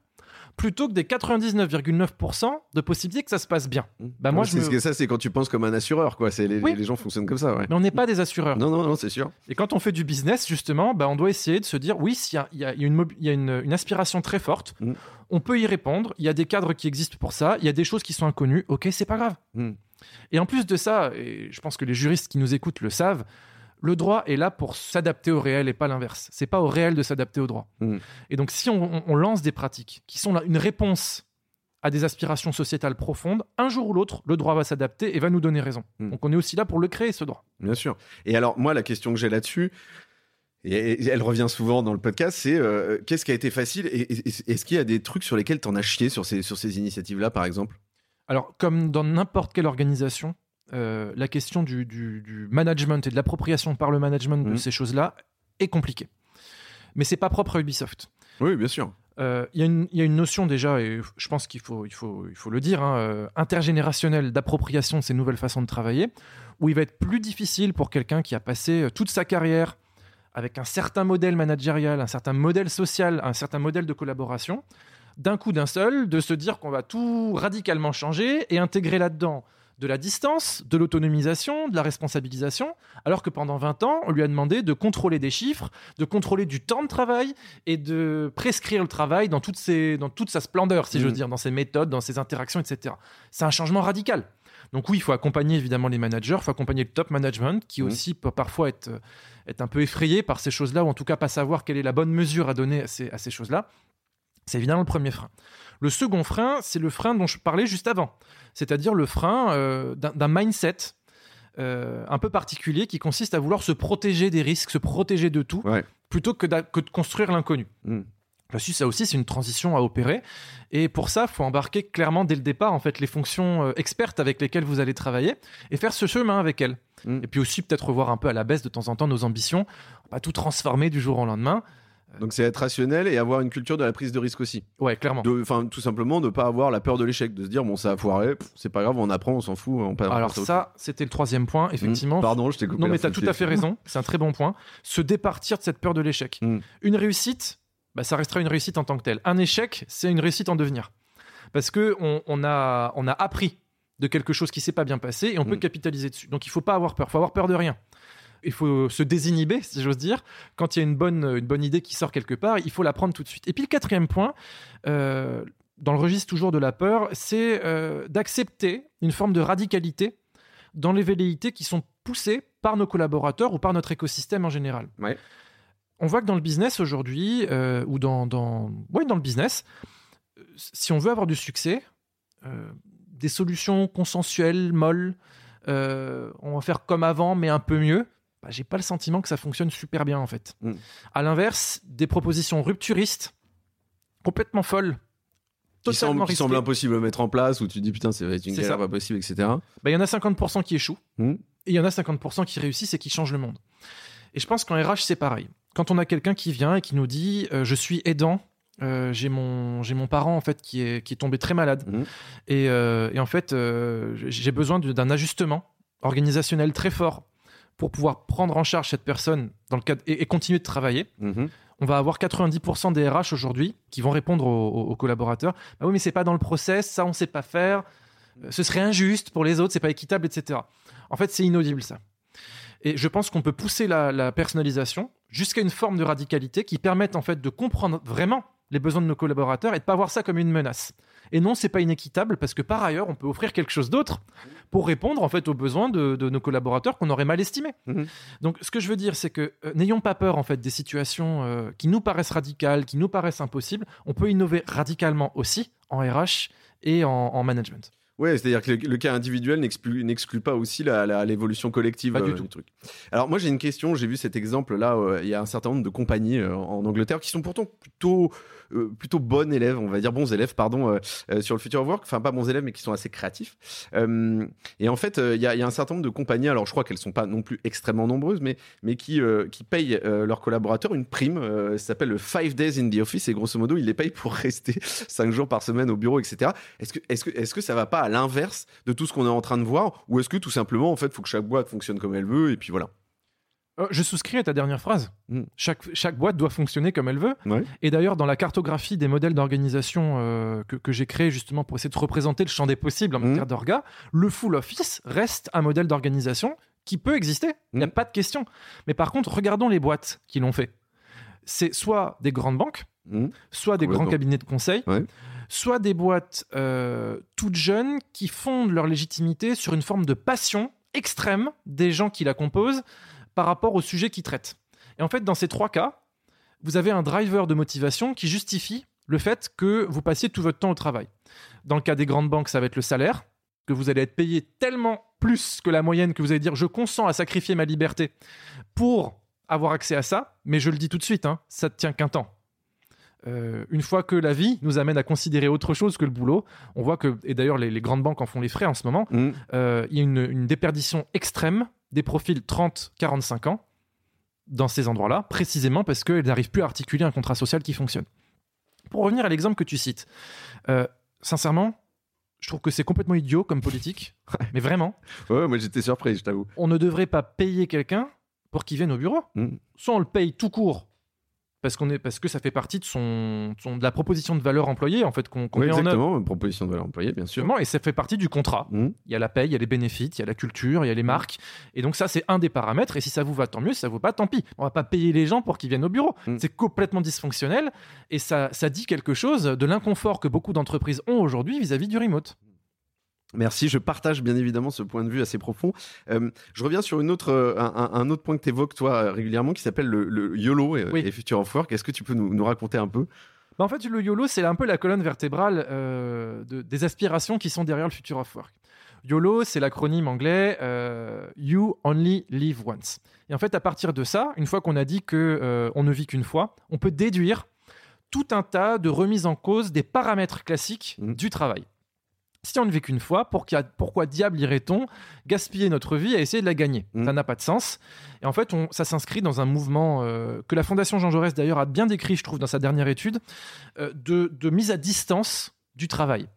[SPEAKER 1] plutôt que des 99,9% de possibilité que ça se passe bien. Bah, moi, je
[SPEAKER 2] c'est-
[SPEAKER 1] me-
[SPEAKER 2] Ça, c'est quand tu penses comme un assureur, quoi. C'est les,
[SPEAKER 1] Oui.
[SPEAKER 2] les gens fonctionnent comme ça, ouais.
[SPEAKER 1] Mais on n'est pas des assureurs.
[SPEAKER 2] Non, non, non, c'est sûr.
[SPEAKER 1] Et quand on fait du business, justement, bah, on doit essayer de se dire oui, s'il y a, y une, mobi- il y a une- une aspiration très forte,
[SPEAKER 2] Mm.
[SPEAKER 1] on peut y répondre. Il y a des cadres qui existent pour ça. Il y a des choses qui sont inconnues. Ok, c'est pas grave.
[SPEAKER 2] Mm.
[SPEAKER 1] Et en plus de ça, et je pense que les juristes qui nous écoutent le savent, le droit est là pour s'adapter au réel et pas l'inverse. C'est pas au réel de s'adapter au droit.
[SPEAKER 2] Mm.
[SPEAKER 1] Et donc, si on, lance des pratiques qui sont là, une réponse à des aspirations sociétales profondes, un jour ou l'autre, le droit va s'adapter et va nous donner raison.
[SPEAKER 2] Mm.
[SPEAKER 1] Donc, on est aussi là pour le créer, ce droit.
[SPEAKER 2] Bien sûr. Et alors, moi, la question que j'ai là-dessus, et elle revient souvent dans le podcast, c'est euh, qu'est-ce qui a été facile et, et- et- est-ce qu'il y a des trucs sur lesquels t'en as chié sur ces, sur ces initiatives-là, par exemple?
[SPEAKER 1] Alors, comme dans n'importe quelle organisation, euh, la question du, du- du management et de l'appropriation par le management de
[SPEAKER 2] Mhm.
[SPEAKER 1] ces choses-là est compliquée. Mais c'est pas propre à Ubisoft.
[SPEAKER 2] Oui, bien sûr.
[SPEAKER 1] Euh, Il y, a une- il y a une notion déjà, et je pense qu'il faut, il faut, il faut le dire, hein, euh, intergénérationnelle d'appropriation de ces nouvelles façons de travailler, où il va être plus difficile pour quelqu'un qui a passé toute sa carrière avec un certain modèle managérial, un certain modèle social, un certain modèle de collaboration, d'un coup d'un seul, de se dire qu'on va tout radicalement changer et intégrer là-dedans de la distance, de l'autonomisation, de la responsabilisation, alors que pendant 20 ans, on lui a demandé de contrôler des chiffres, de contrôler du temps de travail et de prescrire le travail dans, toutes ses, dans toute sa splendeur, si
[SPEAKER 2] Mhm.
[SPEAKER 1] j'ose dire, dans ses méthodes, dans ses interactions, etc. C'est un changement radical. Donc oui, il faut accompagner évidemment les managers, il faut accompagner le top management, qui
[SPEAKER 2] Mhm.
[SPEAKER 1] aussi peut parfois être, euh, être un peu effrayé par ces choses-là, ou en tout cas pas savoir quelle est la bonne mesure à donner à ces, à ces choses-là. C'est évidemment le premier frein. Le second frein, c'est le frein dont je parlais juste avant, c'est-à-dire le frein euh, d'un mindset euh, un peu particulier qui consiste à vouloir se protéger des risques, se protéger de tout,
[SPEAKER 2] Ouais.
[SPEAKER 1] plutôt que, de construire l'inconnu.
[SPEAKER 2] Mm.
[SPEAKER 1] Là-dessus, ça aussi, c'est une transition à opérer. Et pour ça, il faut embarquer clairement dès le départ en fait, les fonctions euh, expertes avec lesquelles vous allez travailler et faire ce chemin avec elles.
[SPEAKER 2] Mm.
[SPEAKER 1] Et puis aussi, peut-être revoir un peu à la baisse de temps en temps nos ambitions, pas tout transformer du jour au lendemain.
[SPEAKER 2] Donc, c'est être rationnel et avoir une culture de la prise de risque aussi.
[SPEAKER 1] Ouais, clairement.
[SPEAKER 2] Enfin, tout simplement, ne pas avoir la peur de l'échec, de se dire, bon, ça a foiré, c'est pas grave, on apprend, on s'en fout, on passe.
[SPEAKER 1] Alors ça, c'était le troisième point,
[SPEAKER 2] chose.
[SPEAKER 1] effectivement.
[SPEAKER 2] Pardon, je t'ai coupé.
[SPEAKER 1] Non, mais tu as
[SPEAKER 2] foule,
[SPEAKER 1] tout à fait raison. C'est un très bon point. Se départir de cette peur de l'échec.
[SPEAKER 2] Mm.
[SPEAKER 1] Une réussite, bah, ça restera une réussite en tant que telle. Un échec, c'est une réussite en devenir. Parce que on, on a, on a appris de quelque chose qui s'est pas bien passé et on peut
[SPEAKER 2] Mm.
[SPEAKER 1] capitaliser dessus. Donc il faut pas avoir peur. Il faut avoir peur de rien. Il faut se désinhiber, si j'ose dire. Quand il y a une bonne, une bonne idée qui sort quelque part, il faut la prendre tout de suite. Et puis le quatrième point, euh, dans le registre toujours de la peur, c'est euh, d'accepter une forme de radicalité dans les velléités qui sont poussées par nos collaborateurs ou par notre écosystème en général.
[SPEAKER 2] Ouais.
[SPEAKER 1] On voit que dans le business aujourd'hui, euh, ou dans, dans, ouais, dans le business, si on veut avoir du succès, des solutions consensuelles, molles, euh, on va faire comme avant, mais un peu mieux, bah, j'ai pas le sentiment que ça fonctionne super bien en fait.
[SPEAKER 2] Mm.
[SPEAKER 1] À l'inverse, des propositions rupturistes, complètement folles,
[SPEAKER 2] Qui semble,
[SPEAKER 1] totalement
[SPEAKER 2] qui semble
[SPEAKER 1] risquées,
[SPEAKER 2] impossible à mettre en place, où tu te dis, putain, être une
[SPEAKER 1] C'est
[SPEAKER 2] galère
[SPEAKER 1] ça.
[SPEAKER 2] pas possible, etc.
[SPEAKER 1] bah, il y en a 50% qui échouent.
[SPEAKER 2] Mm.
[SPEAKER 1] Et il y en a 50% qui réussissent et qui changent le monde. Et je pense qu'en RH, c'est pareil. Quand on a quelqu'un qui vient et qui nous dit euh, Je suis aidant, euh, j'ai mon, j'ai mon parent en fait qui est, qui est tombé très malade.
[SPEAKER 2] Mhm.
[SPEAKER 1] Et, euh, et en fait, euh, j'ai besoin d'un ajustement organisationnel très fort pour pouvoir prendre en charge cette personne dans le cadre, et, et continuer de travailler.
[SPEAKER 2] Mhm.
[SPEAKER 1] On va avoir 90% des RH aujourd'hui qui vont répondre aux, aux- aux collaborateurs Bah oui, mais c'est pas dans le process, ça on sait pas faire, Euh, ce serait injuste pour les autres, c'est pas équitable, etc. En fait, c'est inaudible ça. Et je pense qu'on peut pousser la, la personnalisation jusqu'à une forme de radicalité qui permette en fait de comprendre vraiment les besoins de nos collaborateurs et de pas voir ça comme une menace. Et non, c'est pas inéquitable parce que par ailleurs, on peut offrir quelque chose d'autre pour répondre en fait aux besoins de, de nos collaborateurs qu'on aurait mal estimés.
[SPEAKER 2] Mhm.
[SPEAKER 1] Donc, ce que je veux dire, c'est que euh, n'ayons pas peur en fait des situations euh, qui nous paraissent radicales, qui nous paraissent impossibles. On peut innover radicalement aussi en RH et en, en management.
[SPEAKER 2] Ouais, c'est-à-dire que le, le cas individuel n'exclut pas aussi l'évolution collective
[SPEAKER 1] Pas du
[SPEAKER 2] euh,
[SPEAKER 1] tout.
[SPEAKER 2] truc. Alors moi j'ai une question, j'ai vu cet exemple là, euh, il y a un certain nombre de compagnies euh, en Angleterre qui sont pourtant plutôt plutôt bonnes élèves, on va dire bons élèves, pardon, euh, euh, sur le future work, enfin pas bons élèves mais qui sont assez créatifs. Euh, et en fait euh, il y, a, un certain nombre de compagnies, alors je crois qu'elles sont pas non plus extrêmement nombreuses, mais mais qui euh, qui payent euh, leurs collaborateurs une prime, euh, ça s'appelle le Five Days in the Office et grosso modo ils les payent pour rester cinq jours par semaine au bureau, etc. Est-ce que, est-ce que, est-ce que ça va pas à l'inverse de tout ce qu'on est en train de voir, ou est-ce que tout simplement, en fait, faut que chaque boîte fonctionne comme elle veut, et puis voilà.
[SPEAKER 1] Euh, je souscris à ta dernière phrase.
[SPEAKER 2] Mm.
[SPEAKER 1] Chaque, chaque boîte doit fonctionner comme elle veut.
[SPEAKER 2] Ouais.
[SPEAKER 1] Et d'ailleurs, dans la cartographie des modèles d'organisation euh, que, que j'ai créé justement pour essayer de représenter le champ des possibles en
[SPEAKER 2] Mm.
[SPEAKER 1] matière d'orga, le full office reste un modèle d'organisation qui peut exister. Il n'y a
[SPEAKER 2] Mm.
[SPEAKER 1] pas de question. Mais par contre, regardons les boîtes qui l'ont fait. C'est soit des grandes banques, soit des grands cabinets de conseil,
[SPEAKER 2] Ouais.
[SPEAKER 1] soit des boîtes euh, toutes jeunes qui fondent leur légitimité sur une forme de passion extrême des gens qui la composent par rapport au sujet qu'ils traitent. Et en fait, dans ces trois cas, vous avez un driver de motivation qui justifie le fait que vous passiez tout votre temps au travail. Dans le cas des grandes banques, ça va être le salaire, que vous allez être payé tellement plus que la moyenne que vous allez dire je consens à sacrifier ma liberté pour avoir accès à ça, mais je le dis tout de suite, hein, ça ne tient qu'un temps. Euh, une fois que la vie nous amène à considérer autre chose que le boulot, on voit que, et d'ailleurs les, les grandes banques en font les frais en ce moment,
[SPEAKER 2] Mhm.
[SPEAKER 1] euh, il y a une, une déperdition extrême des profils 30-45 ans dans ces endroits-là, précisément parce qu'ils n'arrivent plus à articuler un contrat social qui fonctionne. Pour revenir à l'exemple que tu cites, euh, sincèrement, je trouve que c'est complètement idiot comme politique, mais vraiment,
[SPEAKER 2] Ouais, moi j'étais surpris, je t'avoue.
[SPEAKER 1] on ne devrait pas payer quelqu'un pour qu'il vienne au bureau.
[SPEAKER 2] Mhm.
[SPEAKER 1] Soit on le paye tout court parce, qu'on est, parce que ça fait partie de, son, son- de la proposition de valeur employée en fait, qu'on qu'on
[SPEAKER 2] Oui,
[SPEAKER 1] met en œuvre.
[SPEAKER 2] exactement, proposition de valeur employée, bien sûr.
[SPEAKER 1] Et ça fait partie du contrat.
[SPEAKER 2] Mhm.
[SPEAKER 1] Il y a la paye, il y a les bénéfices, il y a la culture, il y a les marques. Et donc ça, c'est un des paramètres. Et si ça vous va, tant mieux. Si ça vous va, tant pis. On va pas payer les gens pour qu'ils viennent au bureau.
[SPEAKER 2] Mm.
[SPEAKER 1] C'est complètement dysfonctionnel. Et ça, ça dit quelque chose de l'inconfort que beaucoup d'entreprises ont aujourd'hui vis-à-vis du remote.
[SPEAKER 2] Merci, je partage bien évidemment ce point de vue assez profond. Euh, je reviens sur une autre, euh, un, autre point que tu évoques toi euh, régulièrement qui s'appelle le, le YOLO et,
[SPEAKER 1] Oui.
[SPEAKER 2] et Future of Work. Est-ce que tu peux nous, nous raconter un peu?
[SPEAKER 1] Bah, en fait, le YOLO, c'est un peu la colonne vertébrale euh, de- des aspirations qui sont derrière le Future of Work. YOLO, c'est l'acronyme anglais euh, You Only Live Once. Et en fait, à partir de ça, une fois qu'on a dit que on ne vit qu'une fois, on peut déduire tout un tas de remises en cause des paramètres classiques
[SPEAKER 2] Mhm.
[SPEAKER 1] du travail. Si on ne vit qu'une fois, pour a- pourquoi diable irait-on gaspiller notre vie à essayer de la gagner?
[SPEAKER 2] Mhm.
[SPEAKER 1] Ça n'a pas de sens. Et en fait, on- ça s'inscrit dans un mouvement euh, que la Fondation Jean Jaurès d'ailleurs a bien décrit, je trouve, dans sa dernière étude, euh, de, de mise à distance du travail.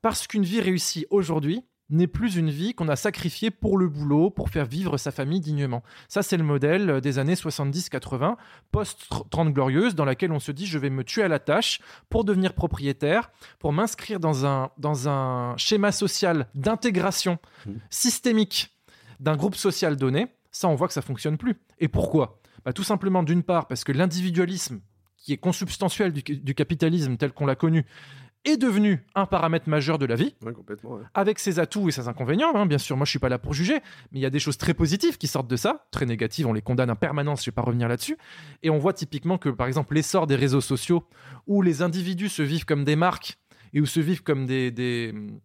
[SPEAKER 1] Parce qu'une vie réussie aujourd'hui n'est plus une vie qu'on a sacrifiée pour le boulot, pour faire vivre sa famille dignement. Ça, c'est le modèle euh, des années 70-80, post-30 glorieuses, dans laquelle on se dit je vais me tuer à la tâche pour devenir propriétaire, pour m'inscrire dans un, dans un schéma social d'intégration
[SPEAKER 2] Mhm.
[SPEAKER 1] systémique d'un groupe social donné. Ça, on voit que ça fonctionne plus. Et pourquoi? Bah, Tout simplement, d'une part, parce que l'individualisme, qui est consubstantiel du, du capitalisme tel qu'on l'a connu, est devenu un paramètre majeur de la vie,
[SPEAKER 2] Ouais, complètement. ouais.
[SPEAKER 1] avec ses atouts et ses inconvénients. hein. Bien sûr, moi, je suis pas là pour juger, mais il y a des choses très positives qui sortent de ça. Très négatives, on les condamne en permanence, je vais pas revenir là-dessus. Et on voit typiquement que, par exemple, l'essor des réseaux sociaux, où les individus se vivent comme des marques et où se vivent comme des, des, hum,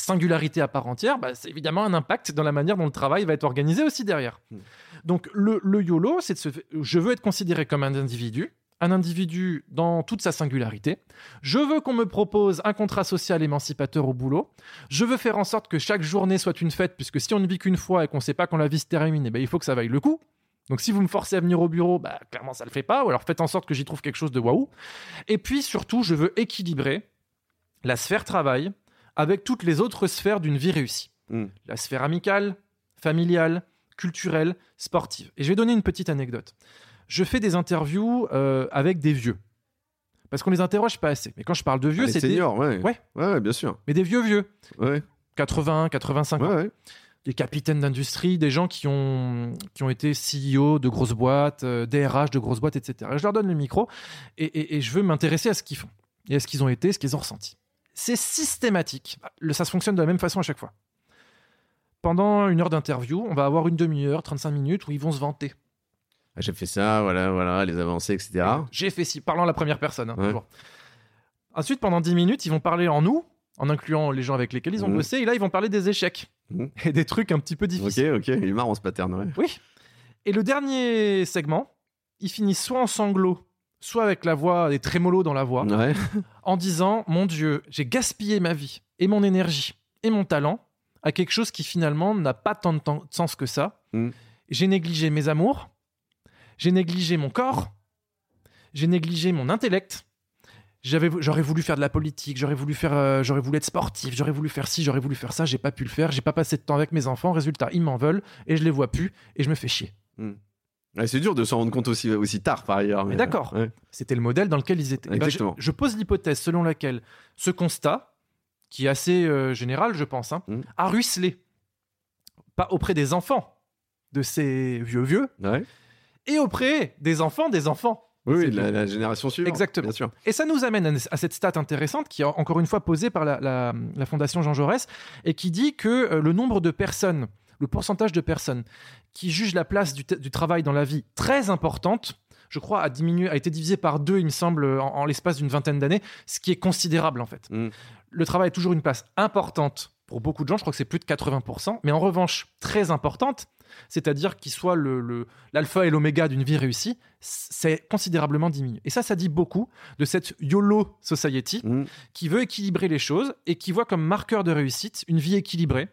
[SPEAKER 1] singularités à part entière, bah, c'est évidemment un impact dans la manière dont le travail va être organisé aussi derrière.
[SPEAKER 2] Mm.
[SPEAKER 1] Donc, le, le YOLO, c'est de se... je veux être considéré comme un individu, un individu dans toute sa singularité. Je veux qu'on me propose un contrat social émancipateur au boulot. Je veux faire en sorte que chaque journée soit une fête, puisque si on ne vit qu'une fois et qu'on ne sait pas quand la vie se termine, eh ben, il faut que ça vaille le coup. Donc si vous me forcez à venir au bureau, bah, clairement ça le fait pas, ou alors faites en sorte que j'y trouve quelque chose de waouh. Et puis surtout, je veux équilibrer la sphère travail avec toutes les autres sphères d'une vie réussie.
[SPEAKER 2] Mm.
[SPEAKER 1] La sphère amicale, familiale, culturelle, sportive. Et je vais donner une petite anecdote. Je fais des interviews euh, avec des vieux. Parce qu'on les interroge pas assez. Mais quand je parle de vieux,
[SPEAKER 2] Ah,
[SPEAKER 1] c'est des...
[SPEAKER 2] seniors, ouais.
[SPEAKER 1] Ouais.
[SPEAKER 2] bien sûr.
[SPEAKER 1] Mais des vieux vieux.
[SPEAKER 2] Ouais,
[SPEAKER 1] 80, 85 ans.
[SPEAKER 2] ouais, ouais.
[SPEAKER 1] des capitaines d'industrie, des gens qui ont, qui ont été CEO de grosses boîtes, euh, DRH de grosses boîtes, etc. je leur donne le micro et, je veux m'intéresser à ce qu'ils font et à ce qu'ils ont été, ce qu'ils ont ressenti. C'est systématique. Ça se fonctionne de la même façon à chaque fois. Pendant une heure d'interview, on va avoir une demi-heure, 35 minutes où ils vont se vanter.
[SPEAKER 2] Ah, j'ai fait ça, voilà, voilà, les avancées, etc.
[SPEAKER 1] J'ai fait ci, parlant à la première personne, hein, Ensuite, pendant 10 minutes, ils vont parler en nous, en incluant les gens avec lesquels ils ont mmh. bossé, et là, ils vont parler des échecs. Mmh. et des trucs un petit peu difficiles.
[SPEAKER 2] Ok, ok, il est marrant ce pattern, ouais.
[SPEAKER 1] Oui. Et le dernier segment, il finit soit en sanglots, soit avec la voix, des trémolos dans la voix, en disant Mon Dieu, j'ai gaspillé ma vie, et mon énergie, et mon talent à quelque chose qui finalement n'a pas tant de, sens que ça. Mmh. J'ai négligé mes amours, j'ai négligé mon corps, j'ai négligé mon intellect, j'aurais voulu faire de la politique, j'aurais voulu faire, euh, j'aurais voulu être sportif, j'aurais voulu faire ci, j'aurais voulu faire ça, j'ai pas pu le faire, j'ai pas passé de temps avec mes enfants, résultat, ils m'en veulent et je les vois plus et je me fais chier.
[SPEAKER 2] Hmm. c'est dur de s'en rendre compte aussi, aussi tard par ailleurs.
[SPEAKER 1] Mais, d'accord, c'était le modèle dans lequel ils étaient. Eh ben, je, pose l'hypothèse selon laquelle ce constat, qui est assez euh, général, je pense, hein, hmm. a ruisselé, pas auprès des enfants de ces vieux vieux, et auprès des enfants des enfants.
[SPEAKER 2] Oui, la, génération suivante.
[SPEAKER 1] Exactement. Bien sûr. Et ça nous amène à cette stat intéressante qui est encore une fois posée par la, Fondation Jean Jaurès et qui dit que euh, le nombre de personnes, le pourcentage de personnes qui jugent la place du, travail dans la vie très importante, je crois, a diminué, a été divisé par deux, il me semble, en, l'espace d'une vingtaine d'années, ce qui est considérable en fait. Mm. Le travail a toujours une place importante pour beaucoup de gens, je crois que c'est plus de 80%, mais en revanche très importante c'est-à-dire qu'il soit l'alpha le, et l'oméga d'une vie réussie, c'est considérablement diminué. Et ça, ça dit beaucoup de cette YOLO Society mm. qui veut équilibrer les choses et qui voit comme marqueur de réussite une vie équilibrée,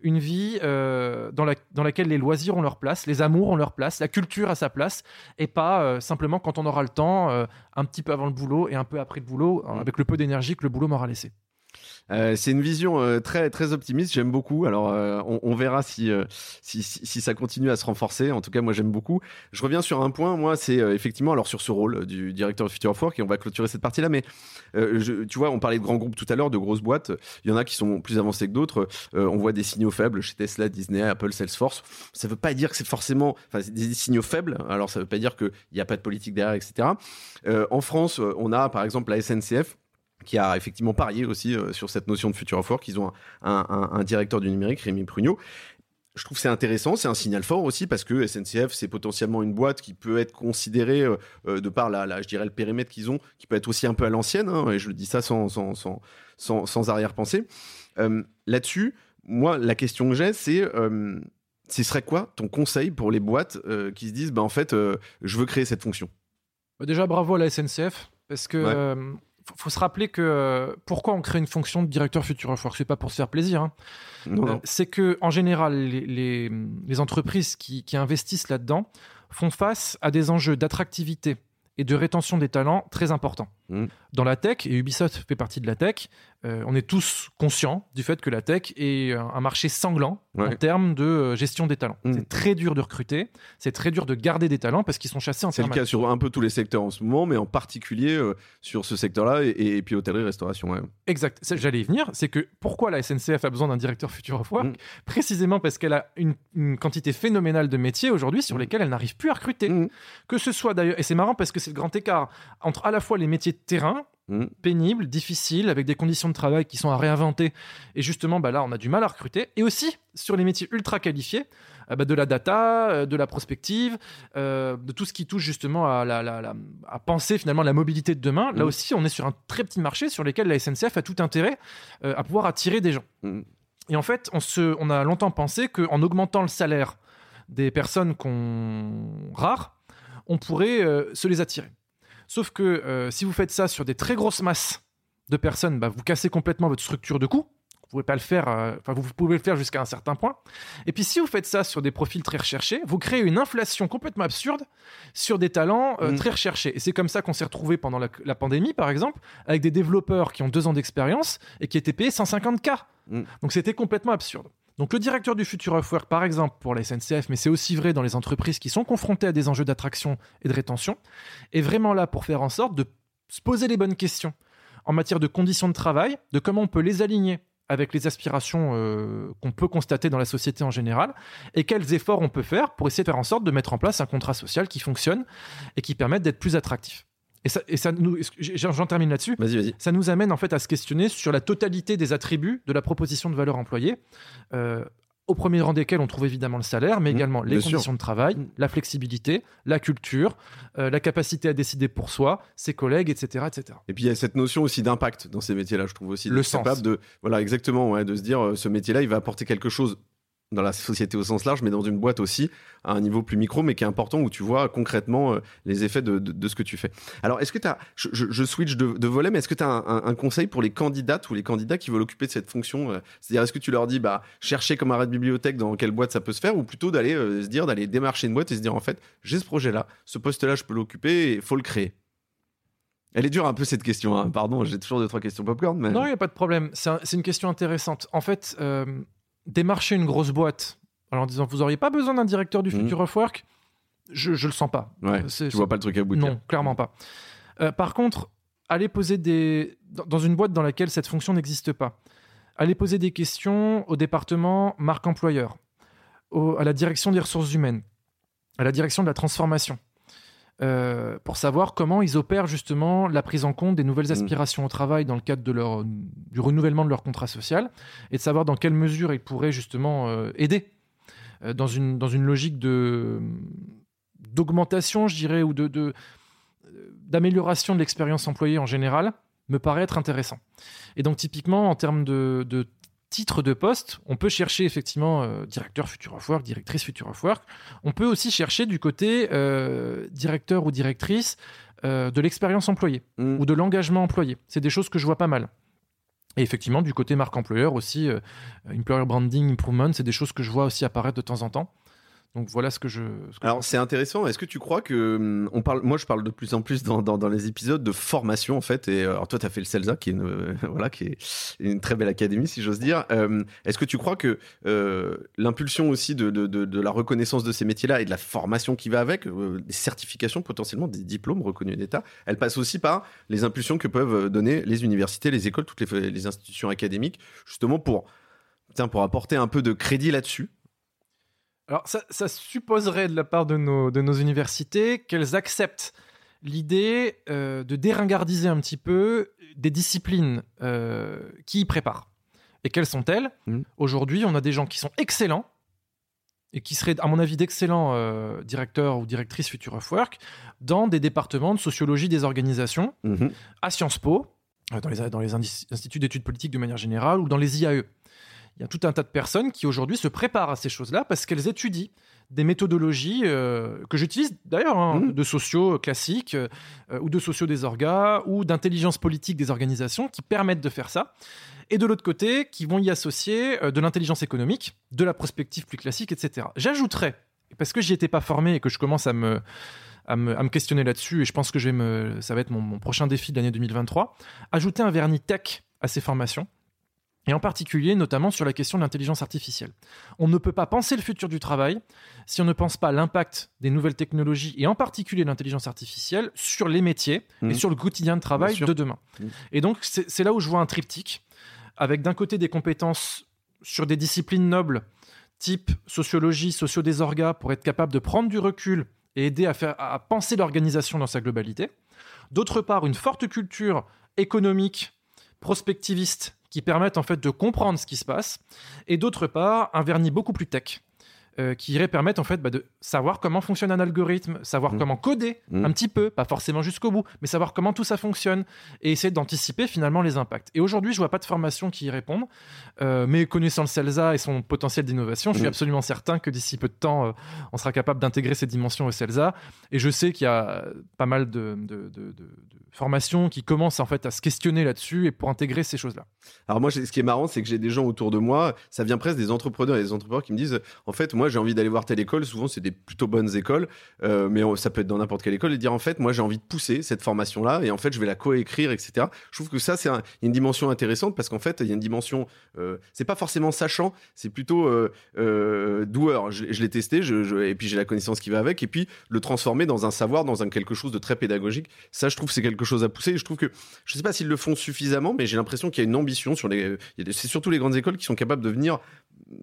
[SPEAKER 1] une vie euh, dans, laquelle les loisirs ont leur place, les amours ont leur place, la culture a sa place, et pas euh, simplement quand on aura le temps, euh, un petit peu avant le boulot et un peu après le boulot, mm. avec le peu d'énergie que le boulot m'aura laissé.
[SPEAKER 2] Euh, c'est une vision euh, très très optimiste. J'aime beaucoup. Alors euh, on, verra si, si, ça continue à se renforcer. En tout cas, moi j'aime beaucoup. Je reviens sur un point. Moi, c'est effectivement alors sur ce rôle du directeur de Future of Work et on va clôturer cette partie-là. Mais tu vois, on parlait de grands groupes tout à l'heure, de grosses boîtes. Il y en a qui sont plus avancés que d'autres. on voit des signaux faibles chez Tesla, Disney, Apple, Salesforce. Ça ne veut pas dire que c'est forcément, enfin, des signaux faibles. Alors ça ne veut pas dire qu'il n'y a pas de politique derrière, etc. en France, on a par exemple la SNCF qui a effectivement parié aussi euh, sur cette notion de futur of work. Ils ont un, directeur du numérique, Rémi Prugnot. Je trouve c'est intéressant, c'est un signal fort aussi parce que SNCF c'est potentiellement une boîte qui peut être considérée euh, euh, de par la, je dirais le périmètre qu'ils ont, qui peut être aussi un peu à l'ancienne. Hein, et je le dis ça sans sans, sans, sans, arrière-pensée. Là-dessus, moi la question que j'ai c'est ce serait quoi ton conseil pour les boîtes qui se disent bah en fait je veux créer cette fonction?
[SPEAKER 1] Bah, déjà bravo à la SNCF parce que faut se rappeler que euh, pourquoi on crée une fonction de directeur futur Ce c'est pas pour se faire plaisir. Hein. Euh, c'est que en général, les, entreprises qui investissent là-dedans font face à des enjeux d'attractivité et de rétention des talents très importants. Mm. Dans la tech, et Ubisoft fait partie de la tech, euh, on est tous conscients du fait que la tech est un marché sanglant en termes de euh, gestion des talents. Mm. C'est très dur de recruter, c'est très dur de garder des talents parce qu'ils sont chassés en
[SPEAKER 2] C'est le cas sur un peu tous les secteurs en ce moment, mais en particulier euh, sur ce secteur-là et, puis hôtellerie-restauration.
[SPEAKER 1] Exact, j'allais y venir. C'est que pourquoi la SNCF a besoin d'un directeur futur of work mm. Précisément parce qu'elle a une, quantité phénoménale de métiers aujourd'hui sur lesquels elle n'arrive plus à recruter. Que ce soit d'ailleurs, et c'est marrant parce que c'est le grand écart entre à la fois les métiers terrain, mm. pénible, difficile, avec des conditions de travail qui sont à réinventer. Et justement, bah là, on a du mal à recruter. Et aussi sur les métiers ultra qualifiés, euh, bah, de la data, euh, de la prospective, euh, de tout ce qui touche justement à, la, à penser finalement la mobilité de demain. Là mm. aussi, on est sur un très petit marché sur lequel la SNCF a tout intérêt à pouvoir attirer des gens. Mm. Et en fait, on, se, on a longtemps pensé qu'en augmentant le salaire des personnes qu'on rare, on pourrait se les attirer. Sauf que euh, si vous faites ça sur des très grosses masses de personnes, bah, vous cassez complètement votre structure de coût. Vous pouvez pas le faire, euh, enfin vous pouvez le faire jusqu'à un certain point. Et puis si vous faites ça sur des profils très recherchés, vous créez une inflation complètement absurde sur des talents euh, mm. très recherchés. Et c'est comme ça qu'on s'est retrouvé pendant la, pandémie, par exemple, avec des développeurs qui ont deux ans d'expérience et qui étaient payés 150 k. Mm. Donc c'était complètement absurde. Donc le directeur du Future of Work, par exemple, pour la SNCF, mais c'est aussi vrai dans les entreprises qui sont confrontées à des enjeux d'attraction et de rétention, est vraiment là pour faire en sorte de se poser les bonnes questions en matière de conditions de travail, de comment on peut les aligner avec les aspirations qu'on peut constater dans la société en général et quels efforts on peut faire pour essayer de faire en sorte de mettre en place un contrat social qui fonctionne et qui permette d'être plus attractif. Et ça, et ça nous, j'en termine là-dessus.
[SPEAKER 2] Vas-y, vas-y.
[SPEAKER 1] Ça nous amène en fait à se questionner sur la totalité des attributs de la proposition de valeur employée. Euh, au premier rang desquels on trouve évidemment le salaire, mais mmh, également les conditions de travail, mmh. la flexibilité, la culture, euh, la capacité à décider pour soi, ses collègues, etc., etc.
[SPEAKER 2] Et puis il y a cette notion aussi d'impact dans ces métiers-là, je trouve aussi.
[SPEAKER 1] Le sens.
[SPEAKER 2] Capable de, voilà, exactement, ouais, de se dire, euh, ce métier-là, il va apporter quelque chose dans la société au sens large, mais dans une boîte aussi, à un niveau plus micro, mais qui est important, où tu vois concrètement euh, les effets de, ce que tu fais. Alors, est-ce que tu as, je, switch de, de, volet, mais est-ce que tu as un, conseil pour les candidates ou les candidats qui veulent occuper cette fonction euh, C'est-à-dire, est-ce que tu leur dis, bah, chercher comme arrêt de bibliothèque dans quelle boîte ça peut se faire, ou plutôt d'aller euh, se dire, d'aller démarcher une boîte et se dire, en fait, j'ai ce projet-là, ce poste-là, je peux l'occuper, il faut le créer? Elle est dure un peu cette question, hein. pardon, j'ai toujours deux, trois questions popcorn. Mais...
[SPEAKER 1] Non, il n'y a pas de problème, c'est une question intéressante. En fait, démarcher une grosse boîte en disant vous auriez pas besoin d'un directeur du mhm. Future of Work, je, je le sens pas.
[SPEAKER 2] Ouais, tu vois pas le truc à bout
[SPEAKER 1] Non, clairement pas. Euh, par contre, aller poser des dans une boîte dans laquelle cette fonction n'existe pas, aller poser des questions au département marque employeur, à la direction des ressources humaines, à la direction de la transformation, euh, pour savoir comment ils opèrent justement la prise en compte des nouvelles mm. aspirations au travail dans le cadre de leur, du renouvellement de leur contrat social et de savoir dans quelle mesure ils pourraient justement euh, aider euh, dans, une, dans une logique de d'augmentation, je dirais, ou de, d'amélioration de, l'expérience employée en général, me paraît être intéressant. Et donc typiquement, en termes de, de titre de poste, on peut chercher effectivement euh, directeur Future of Work, directrice Future of Work. On peut aussi chercher du côté euh, directeur ou directrice euh, de l'expérience employée mm. ou de l'engagement employé. C'est des choses que je vois pas mal. Et effectivement, du côté marque employeur aussi, employer branding improvement, c'est des choses que je vois aussi apparaître de temps en temps. Donc voilà ce que je.
[SPEAKER 2] Alors c'est intéressant. Est-ce que tu crois que hum, on parle, moi je parle de plus en plus dans, dans, les épisodes de formation en fait. Et alors toi tu as fait le CELSA qui est une voilà qui est une très belle académie si j'ose dire. Hum, est-ce que tu crois que euh, l'impulsion aussi de, de, de, la reconnaissance de ces métiers-là et de la formation qui va avec, euh, des certifications potentiellement, des diplômes reconnus d'État, elle passe aussi par les impulsions que peuvent donner les universités, les écoles, toutes les, les institutions académiques, justement pour tiens pour apporter un peu de crédit là-dessus?
[SPEAKER 1] Alors, ça, supposerait de la part de nos, de nos universités qu'elles acceptent l'idée euh, de déringardiser un petit peu des disciplines euh, qui y préparent. Et quelles sont-elles mmh. Aujourd'hui, on a des gens qui sont excellents et qui seraient, à mon avis, d'excellents euh, directeurs ou directrices Future of Work dans des départements de sociologie des organisations, mmh. à Sciences Po, dans les, dans les instituts d'études politiques de manière générale, ou dans les IAE il y a tout un tas de personnes qui aujourd'hui se préparent à ces choses-là parce qu'elles étudient des méthodologies euh, que j'utilise d'ailleurs, hein, mmh. de sociaux classiques euh, ou de sociaux des orgas ou d'intelligence politique des organisations qui permettent de faire ça. Et de l'autre côté, qui vont y associer euh, de l'intelligence économique, de la prospective plus classique, etc. J'ajouterais, parce que j'y étais pas formé et que je commence à me, à me, questionner là-dessus, et je pense que je vais me, ça va être mon, mon prochain défi de l'année 2023, ajouter un vernis tech à ces formations et en particulier notamment sur la question de l'intelligence artificielle. On ne peut pas penser le futur du travail si on ne pense pas l'impact des nouvelles technologies, et en particulier l'intelligence artificielle, sur les métiers et mmh. sur le quotidien de travail de demain. Mmh. Et donc c'est là où je vois un triptyque, avec d'un côté des compétences sur des disciplines nobles, type sociologie, socio des orgas, pour être capable de prendre du recul et aider à, faire, à penser l'organisation dans sa globalité. D'autre part, une forte culture économique, prospectiviste qui permettent en fait de comprendre ce qui se passe, et d'autre part un vernis beaucoup plus tech euh, qui irait permettre en fait bah, de savoir comment fonctionne un algorithme, savoir mmh. comment coder mmh. un petit peu, pas forcément jusqu'au bout, mais savoir comment tout ça fonctionne et essayer d'anticiper finalement les impacts. Et aujourd'hui, je vois pas de formation qui y répondent, euh, mais connaissant le CELSA et son potentiel d'innovation, je suis mmh. absolument certain que d'ici peu de temps, euh, on sera capable d'intégrer ces dimensions au CELSA. Et je sais qu'il y a pas mal de, de, de, de, formations qui commencent en fait à se questionner là-dessus et pour intégrer ces choses-là.
[SPEAKER 2] Alors moi, ce qui est marrant, c'est que j'ai des gens autour de moi, ça vient presque des entrepreneurs et des entrepreneurs qui me disent, en fait, moi j'ai envie d'aller voir telle école, souvent c'est des plutôt bonnes écoles, euh, mais ça peut être dans n'importe quelle école, et dire en fait, moi j'ai envie de pousser cette formation-là, et en fait je vais la coécrire, etc. Je trouve que ça c'est une dimension intéressante parce qu'en fait il y a une dimension, euh, c'est pas forcément sachant, c'est plutôt euh, doueur. Je, l'ai testé, et puis j'ai la connaissance qui va avec, et puis le transformer dans un savoir, dans un quelque chose de très pédagogique. Ça, je trouve c'est quelque chose à pousser. Et je trouve que je sais pas s'ils le font suffisamment, mais j'ai l'impression qu'il y a une ambition sur les. C'est surtout les grandes écoles qui sont capables de venir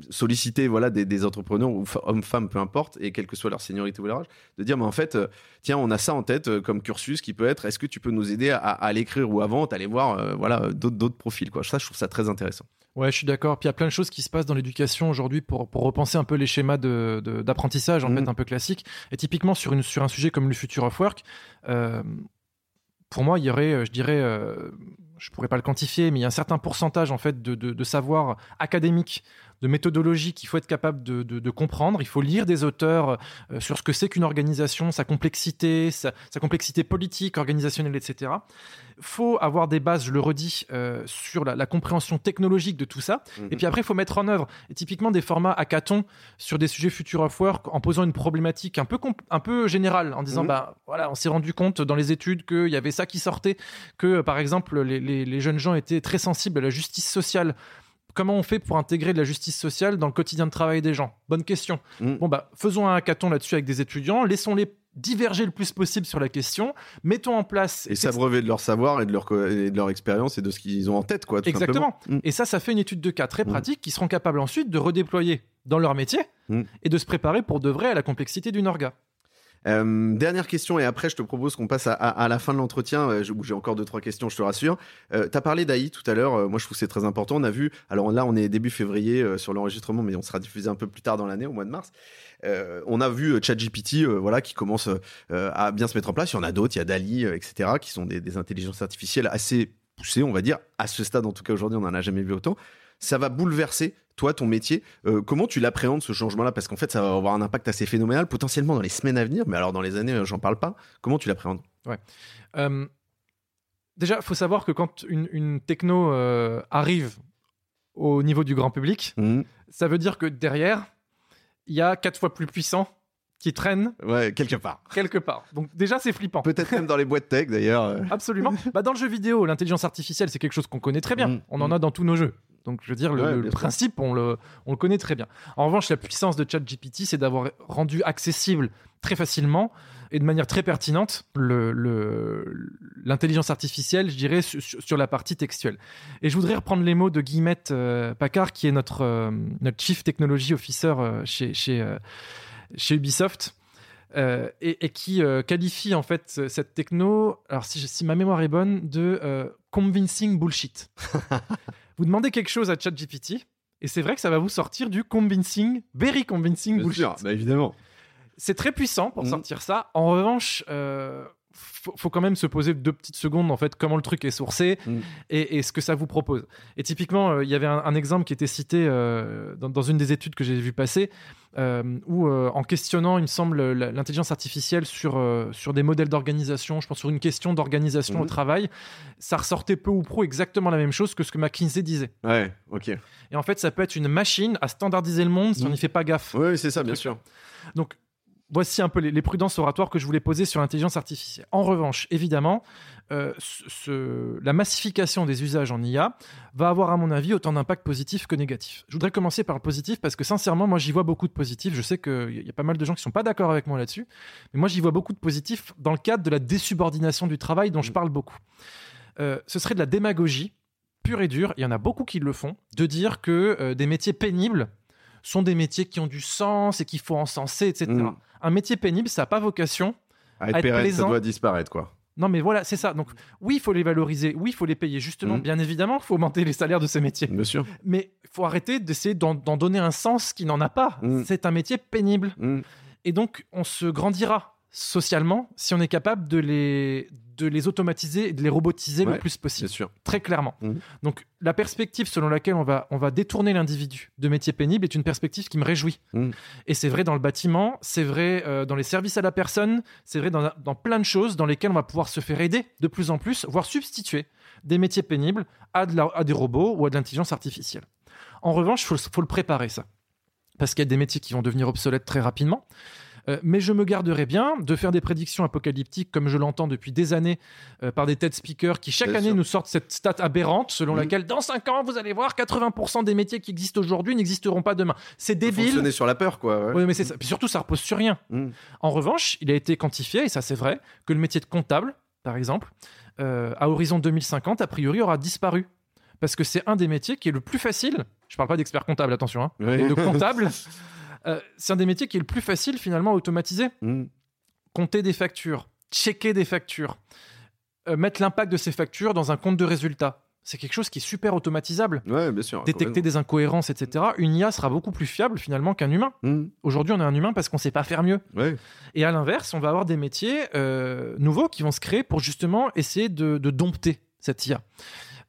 [SPEAKER 2] solliciter voilà des, entrepreneurs ou hommes femmes peu importe et quelle que soit leur seniorité ou leur âge de dire mais en fait euh, tiens on a ça en tête euh, comme cursus qui peut être est-ce que tu peux nous aider à, l'écrire ou avant aller voir euh, voilà d'autres profils quoi ça je trouve ça très intéressant
[SPEAKER 1] Ouais, je suis d'accord. Puis il y a plein de choses qui se passent dans l'éducation aujourd'hui pour, pour repenser un peu les schémas d'apprentissage, de, en mmh. fait, un peu classiques. Et typiquement, sur, une, sur un sujet comme le futur of work, pour moi, il y aurait, je dirais, je pourrais pas le quantifier, mais il y a un certain pourcentage en fait de, de, savoir académique, de méthodologie qu'il faut être capable de, de, comprendre. Il faut lire des auteurs euh, sur ce que c'est qu'une organisation, sa complexité, sa, complexité politique, organisationnelle, etc. Faut avoir des bases, je le redis, euh, sur la, compréhension technologique de tout ça. Mhm. Et puis après, il faut mettre en œuvre. Et typiquement des formats hackathon sur des sujets future of work en posant une problématique un peu un peu générale, en disant mhm. bah voilà, on s'est rendu compte dans les études qu'il y avait ça qui sortait, que par exemple les les, jeunes gens étaient très sensibles à la justice sociale comment on fait pour intégrer de la justice sociale dans le quotidien de travail des gens? Bonne question. Mm. Bon, bah, faisons un hackathon là-dessus avec des étudiants, laissons-les diverger le plus possible sur la question, mettons en place...
[SPEAKER 2] Et s'abreuver de leur savoir et de leur, de leur expérience et de ce qu'ils ont en tête, quoi.
[SPEAKER 1] Exactement. Mm. Et ça, ça fait une étude de cas très mm. pratique qui seront capables ensuite de redéployer dans leur métier et de se préparer pour de vrai à la complexité d'une orga.
[SPEAKER 2] Euh, dernière question, et après je te propose qu'on passe à, la fin de l'entretien, euh, j'ai encore deux, trois questions, je te rassure. Euh, tu as parlé d'AI tout à l'heure, moi je trouve que c'est très important. On a vu, alors là on est début février sur l'enregistrement, mais on sera diffusé un peu plus tard dans l'année, au mois de mars. on a vu ChatGPT, voilà, qui commence à bien se mettre en place. Il y en a d'autres, il y a Dali, etc., qui sont des intelligences artificielles assez poussées, on va dire. À ce stade, en tout cas aujourd'hui, on n'en a jamais vu autant ça va bouleverser toi, ton métier. Euh, comment tu l'appréhendes ce changement-là? Parce qu'en fait, ça va avoir un impact assez phénoménal, potentiellement dans les semaines à venir, mais alors dans les années, j'en parle pas. Comment tu l'appréhendes?
[SPEAKER 1] Ouais. Euh, déjà, il faut savoir que quand une, techno euh, arrive au niveau du grand public, mmh. ça veut dire que derrière, il y a quatre fois plus puissant qui traîne
[SPEAKER 2] ouais, quelque part.
[SPEAKER 1] Quelque part. Donc déjà, c'est flippant.
[SPEAKER 2] Peut-être même dans les boîtes tech d'ailleurs.
[SPEAKER 1] Absolument. Bah, dans le jeu vidéo, l'intelligence artificielle, c'est quelque chose qu'on connaît très bien. Mmh. On en mmh. a dans tous nos jeux. Donc, je veux dire, le, principe, on le, on le, connaît très bien. En revanche, la puissance de ChatGPT, c'est d'avoir rendu accessible très facilement et de manière très pertinente l'intelligence artificielle, je dirais, sur, la partie textuelle. Et je voudrais reprendre les mots de Guillemette euh, Paccard, qui est notre, euh, notre Chief Technology Officer euh, chez, chez, chez Ubisoft. et, qui qualifie en fait cette techno, alors si, si ma mémoire est bonne, de convincing bullshit. Vous demandez quelque chose à ChatGPT, et c'est vrai que ça va vous sortir du convincing, very convincing bullshit. Sûr,
[SPEAKER 2] bah évidemment.
[SPEAKER 1] C'est très puissant pour mm. sortir ça. En revanche, euh, faut, quand même se poser deux petites secondes en fait comment le truc est sourcé mm. et, ce que ça vous propose. Et typiquement, euh, il y avait un, exemple qui était cité euh, dans, une des études que j'ai vu passer euh, où en questionnant, il me semble, l'intelligence artificielle sur, sur des modèles d'organisation, je pense sur une question d'organisation au mm. travail, ça ressortait peu ou prou exactement la même chose que ce que McKinsey disait.
[SPEAKER 2] Ouais, ok.
[SPEAKER 1] Et en fait, ça peut être une machine à standardiser le monde si on n'y fait pas gaffe.
[SPEAKER 2] Oui, c'est ça, bien sûr.
[SPEAKER 1] Donc, voici un peu les, prudences oratoires que je voulais poser sur l'intelligence artificielle. En revanche, évidemment, euh, la massification des usages en IA va avoir, à mon avis, autant d'impact positif que négatif. Je voudrais commencer par le positif parce que, sincèrement, moi, j'y vois beaucoup de positifs. Je sais qu'il y a pas mal de gens qui sont pas d'accord avec moi là-dessus, mais moi, j'y vois beaucoup de positifs dans le cadre de la désubordination du travail dont je parle beaucoup. Euh, ce serait de la démagogie pure et dure, il y en a beaucoup qui le font, de dire que euh, des métiers pénibles sont des métiers qui ont du sens et qu'il faut encenser, etc. Mm. Un métier pénible, ça n'a pas vocation
[SPEAKER 2] à être, pérenne, ça doit disparaître, quoi.
[SPEAKER 1] Non, mais voilà, c'est ça. Donc, oui, il faut les valoriser. Oui, il faut les payer. Justement, mm. bien évidemment, il faut augmenter les salaires de ces métiers.
[SPEAKER 2] Bien sûr.
[SPEAKER 1] Mais il faut arrêter d'essayer d'en donner un sens qui n'en a pas. Mm. C'est un métier pénible. Et donc, on se grandira socialement si on est capable de les, de les automatiser et de les robotiser le plus possible.
[SPEAKER 2] Sûr.
[SPEAKER 1] Très clairement. Mhm. Donc la perspective selon laquelle on va, on va détourner l'individu de métier pénible est une perspective qui me réjouit. Mhm. Et c'est vrai dans le bâtiment, c'est vrai euh, dans les services à la personne, c'est vrai dans, dans, plein de choses dans lesquelles on va pouvoir se faire aider de plus en plus, voire substituer des métiers pénibles à, de à des robots ou à de l'intelligence artificielle. En revanche, il faut, faut, le préparer ça. parce qu'il y a des métiers qui vont devenir obsolètes très rapidement. Euh, mais je me garderai bien de faire des prédictions apocalyptiques comme je l'entends depuis des années euh, par des TED speakers qui chaque année nous sortent cette stat aberrante selon mhm. laquelle dans 5 ans, vous allez voir, 80% des métiers qui existent aujourd'hui n'existeront pas demain. C'est débile.
[SPEAKER 2] Fonctionner sur la peur, quoi.
[SPEAKER 1] Oui, mais c'est surtout, ça repose sur rien. Mhm. En revanche, il a été quantifié, et ça c'est vrai, que le métier de comptable, par exemple, euh, à horizon 2050, a priori, aura disparu. Parce que c'est un des métiers qui est le plus facile. Je parle pas d'expert comptable, attention, hein, de comptable. Euh, c'est un des métiers qui est le plus facile finalement à automatiser. Mm. Compter des factures, checker des factures, euh, mettre l'impact de ces factures dans un compte de résultats. C'est quelque chose qui est super automatisable.
[SPEAKER 2] Ouais, bien sûr.
[SPEAKER 1] Détecter des incohérences, etc. Une IA sera beaucoup plus fiable finalement qu'un humain. Mm. Aujourd'hui, on est un humain parce qu'on ne sait pas faire mieux. Et à l'inverse, on va avoir des métiers euh, nouveaux qui vont se créer pour justement essayer de, de dompter cette IA.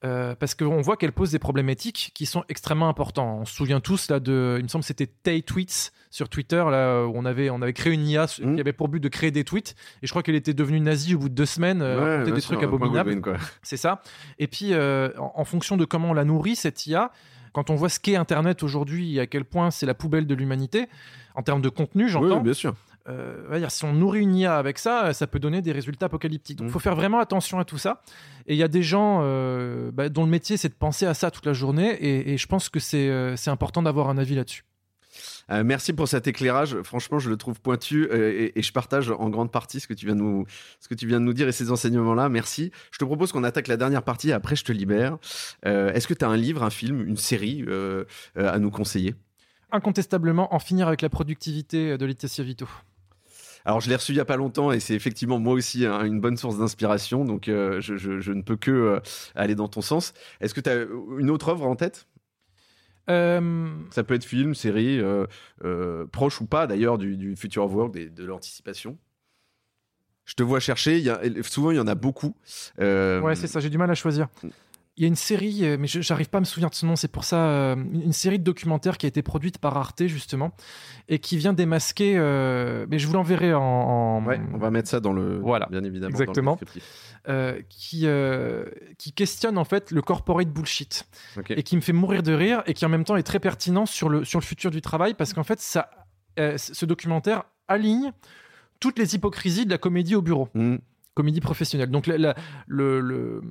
[SPEAKER 1] Euh, parce qu'on voit qu'elle pose des problèmes éthiques qui sont extrêmement importants. On se souvient tous là de, il me semble c'était Tay Tweets sur Twitter là où on avait on avait créé une IA qui mmh. avait pour but de créer des tweets et je crois qu'elle était devenue nazie au bout de deux semaines, euh, des trucs abominables. C'est ça. Et puis euh, en, fonction de comment on la nourrit cette IA, quand on voit ce qu'est Internet aujourd'hui et à quel point c'est la poubelle de l'humanité en termes de contenu, j'entends.
[SPEAKER 2] Oui, bien sûr.
[SPEAKER 1] Euh, si on nourrit une IA avec ça, ça peut donner des résultats apocalyptiques. Donc, il mm. faut faire vraiment attention à tout ça. Et il y a des gens euh, bah, dont le métier, c'est de penser à ça toute la journée. Et, je pense que c'est euh, important d'avoir un avis là-dessus.
[SPEAKER 2] merci pour cet éclairage. Franchement, je le trouve pointu et, je partage en grande partie ce que tu viens de nous, ce que tu viens de nous dire et ces enseignements-là. Merci. Je te propose qu'on attaque la dernière partie. Après, je te libère. Est-ce que tu as un livre, un film, une série à nous conseiller?
[SPEAKER 1] Incontestablement, en finir avec la productivité de Laetitia Vito.
[SPEAKER 2] Alors, je l'ai reçu il y a pas longtemps et c'est effectivement moi aussi une bonne source d'inspiration. Donc, euh, je, ne peux que euh, aller dans ton sens. Est-ce que tu as une autre œuvre en tête? Euh, Ça peut être film, série, proche ou pas d'ailleurs du, future of work, de l'anticipation? Je te vois chercher. souvent, il y en a beaucoup.
[SPEAKER 1] Ouais, c'est ça. J'ai du mal à choisir. Mm il y a une série, euh, mais j'arrive pas à me souvenir de son nom, c'est pour ça, euh, une série de documentaires qui a été produite par Arte, justement, et qui vient démasquer, euh, mais je vous l'enverrai en,
[SPEAKER 2] Ouais, on va mettre ça dans le... Voilà, bien évidemment.
[SPEAKER 1] Exactement. qui, qui questionne, en fait, le corporate bullshit, et qui me fait mourir de rire, et qui en même temps est très pertinent sur le, sur le futur du travail, parce qu'en fait, ça, ce documentaire aligne toutes les hypocrisies de la comédie au bureau. Mmh. Comédie professionnelle. Donc, le, le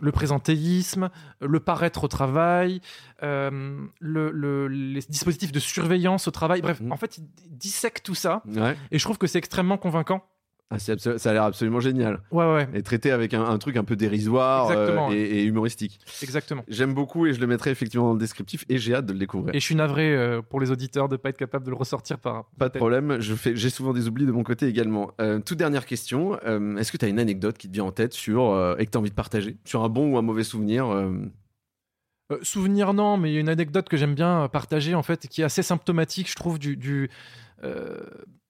[SPEAKER 1] le présentéisme, le paraître au travail, euh, le, les dispositifs de surveillance au travail. Bref, mmh. en fait, il dissèque tout ça. Et je trouve que c'est extrêmement convaincant.
[SPEAKER 2] Ah, ça a l'air absolument génial.
[SPEAKER 1] Ouais, ouais.
[SPEAKER 2] Et traité avec un, truc un peu dérisoire euh, et, humoristique.
[SPEAKER 1] Exactement.
[SPEAKER 2] J'aime beaucoup et je le mettrai effectivement dans le descriptif et j'ai hâte de le découvrir.
[SPEAKER 1] Et je suis navré euh, pour les auditeurs de ne pas être capable de le ressortir par.
[SPEAKER 2] Pas de problème, j'ai souvent des oublis de mon côté également. Euh, toute dernière question, est-ce que tu as une anecdote qui te vient en tête sur, et que tu as envie de partager? Sur un bon ou un mauvais souvenir
[SPEAKER 1] souvenir non, mais il y a une anecdote que j'aime bien partager en fait, qui est assez symptomatique, je trouve, du, du,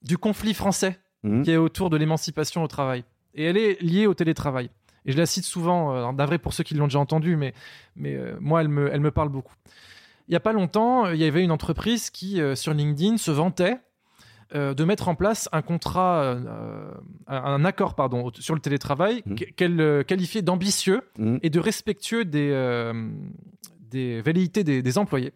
[SPEAKER 1] du conflit français Mhm. qui est autour de l'émancipation au travail. Et elle est liée au télétravail. Et je la cite souvent, euh, d'avril pour ceux qui l'ont déjà entendu, mais, mais euh, moi, elle me, elle me parle beaucoup. Il n'y a pas longtemps, il y avait une entreprise qui, euh, sur LinkedIn, se vantait de mettre en place un contrat, un accord pardon, sur le télétravail mhm. qu'elle qualifiait d'ambitieux mhm. et de respectueux des, des velléités des, des employés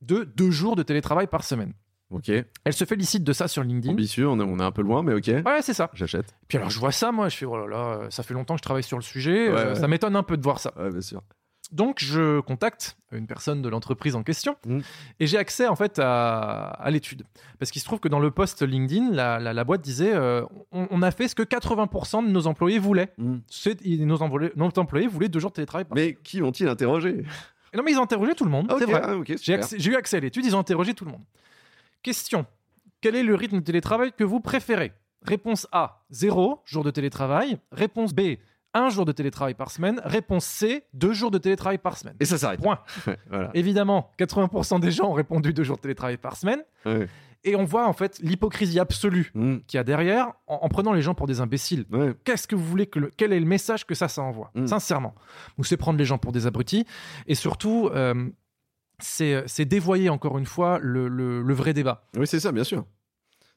[SPEAKER 1] de deux jours de télétravail par semaine.
[SPEAKER 2] Ok.
[SPEAKER 1] Elle se félicite de ça sur LinkedIn.
[SPEAKER 2] Ambitieux, on est, on est un peu loin, mais ok.
[SPEAKER 1] Ouais, c'est ça.
[SPEAKER 2] J'achète.
[SPEAKER 1] Puis alors, je vois ça, moi, je fais, oh là là, ça fait longtemps que je travaille sur le sujet, euh, ça m'étonne un peu de voir ça.
[SPEAKER 2] Ouais, bien sûr.
[SPEAKER 1] Donc, je contacte une personne de l'entreprise en question mm. et j'ai accès en fait à, à l'étude. Parce qu'il se trouve que dans le post LinkedIn, la, la, boîte disait euh, on, a fait ce que 80% de nos employés voulaient. Mm. Nos, employés, nos employés voulaient deux jours de télétravail par
[SPEAKER 2] Mais qui ont-ils interrogé
[SPEAKER 1] Non, mais ils ont interrogé tout le monde, c'est vrai.
[SPEAKER 2] Ah,
[SPEAKER 1] j'ai eu accès à l'étude, ils ont interrogé tout le monde. Question quel est le rythme de télétravail que vous préférez? Réponse A, 0 jours de télétravail. Réponse B, 1 jour de télétravail par semaine. Réponse C, 2 jours de télétravail par semaine.
[SPEAKER 2] Et ça s'arrête.
[SPEAKER 1] Point. Évidemment, 80% des gens ont répondu 2 jours de télétravail par semaine. Et on voit en fait l'hypocrisie absolue mm. qu'il y a derrière en, prenant les gens pour des imbéciles. Qu'est-ce que vous voulez que quel est le message que ça ça envoie? Mm. Sincèrement, vous c'est prendre les gens pour des abrutis et surtout euh, c'est dévoyer encore une fois le, vrai débat.
[SPEAKER 2] Oui, c'est ça, bien sûr.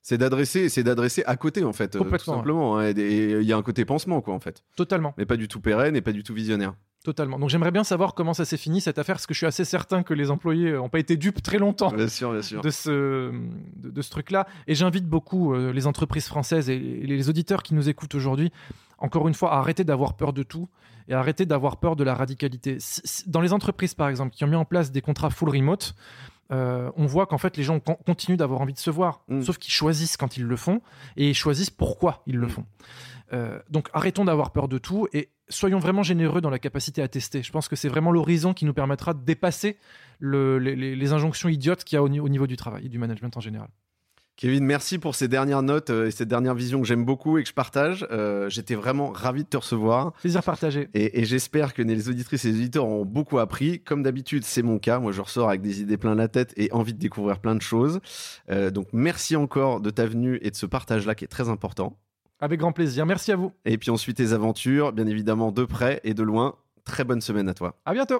[SPEAKER 2] C'est d'adresser, c'est d'adresser à côté en fait, euh, tout simplement. Hein, et il y a un côté pansement quoi en fait.
[SPEAKER 1] Totalement.
[SPEAKER 2] Mais pas du tout pérenne et pas du tout visionnaire.
[SPEAKER 1] Totalement. Donc j'aimerais bien savoir comment ça s'est fini cette affaire, parce que je suis assez certain que les employés n'ont pas été dupes très longtemps
[SPEAKER 2] bien sûr, bien sûr.
[SPEAKER 1] de ce, de, ce truc-là. Et j'invite beaucoup euh, les entreprises françaises et, les auditeurs qui nous écoutent aujourd'hui, encore une fois, à arrêter d'avoir peur de tout et arrêter d'avoir peur de la radicalité. Dans les entreprises, par exemple, qui ont mis en place des contrats full remote, euh, on voit qu'en fait les gens continuent d'avoir envie de se voir, mm. sauf qu'ils choisissent quand ils le font et ils choisissent pourquoi ils le mm. font. Euh, donc arrêtons d'avoir peur de tout et soyons vraiment généreux dans la capacité à tester. Je pense que c'est vraiment l'horizon qui nous permettra de dépasser les, injonctions idiotes qu'il y a au, niveau du travail et du management en général.
[SPEAKER 2] Kevin, merci pour ces dernières notes euh, et cette dernière vision que j'aime beaucoup et que je partage. Euh, j'étais vraiment ravi de te recevoir.
[SPEAKER 1] Plaisir partagé.
[SPEAKER 2] Et, et j'espère que les auditrices et les auditeurs ont beaucoup appris. Comme d'habitude, c'est mon cas. Moi, je ressors avec des idées plein la tête et envie de découvrir plein de choses. Euh, donc, merci encore de ta venue et de ce partage-là qui est très important.
[SPEAKER 1] Avec grand plaisir. Merci à vous.
[SPEAKER 2] Et puis, on suit tes aventures, bien évidemment, de près et de loin. Très bonne semaine à toi.
[SPEAKER 1] À bientôt.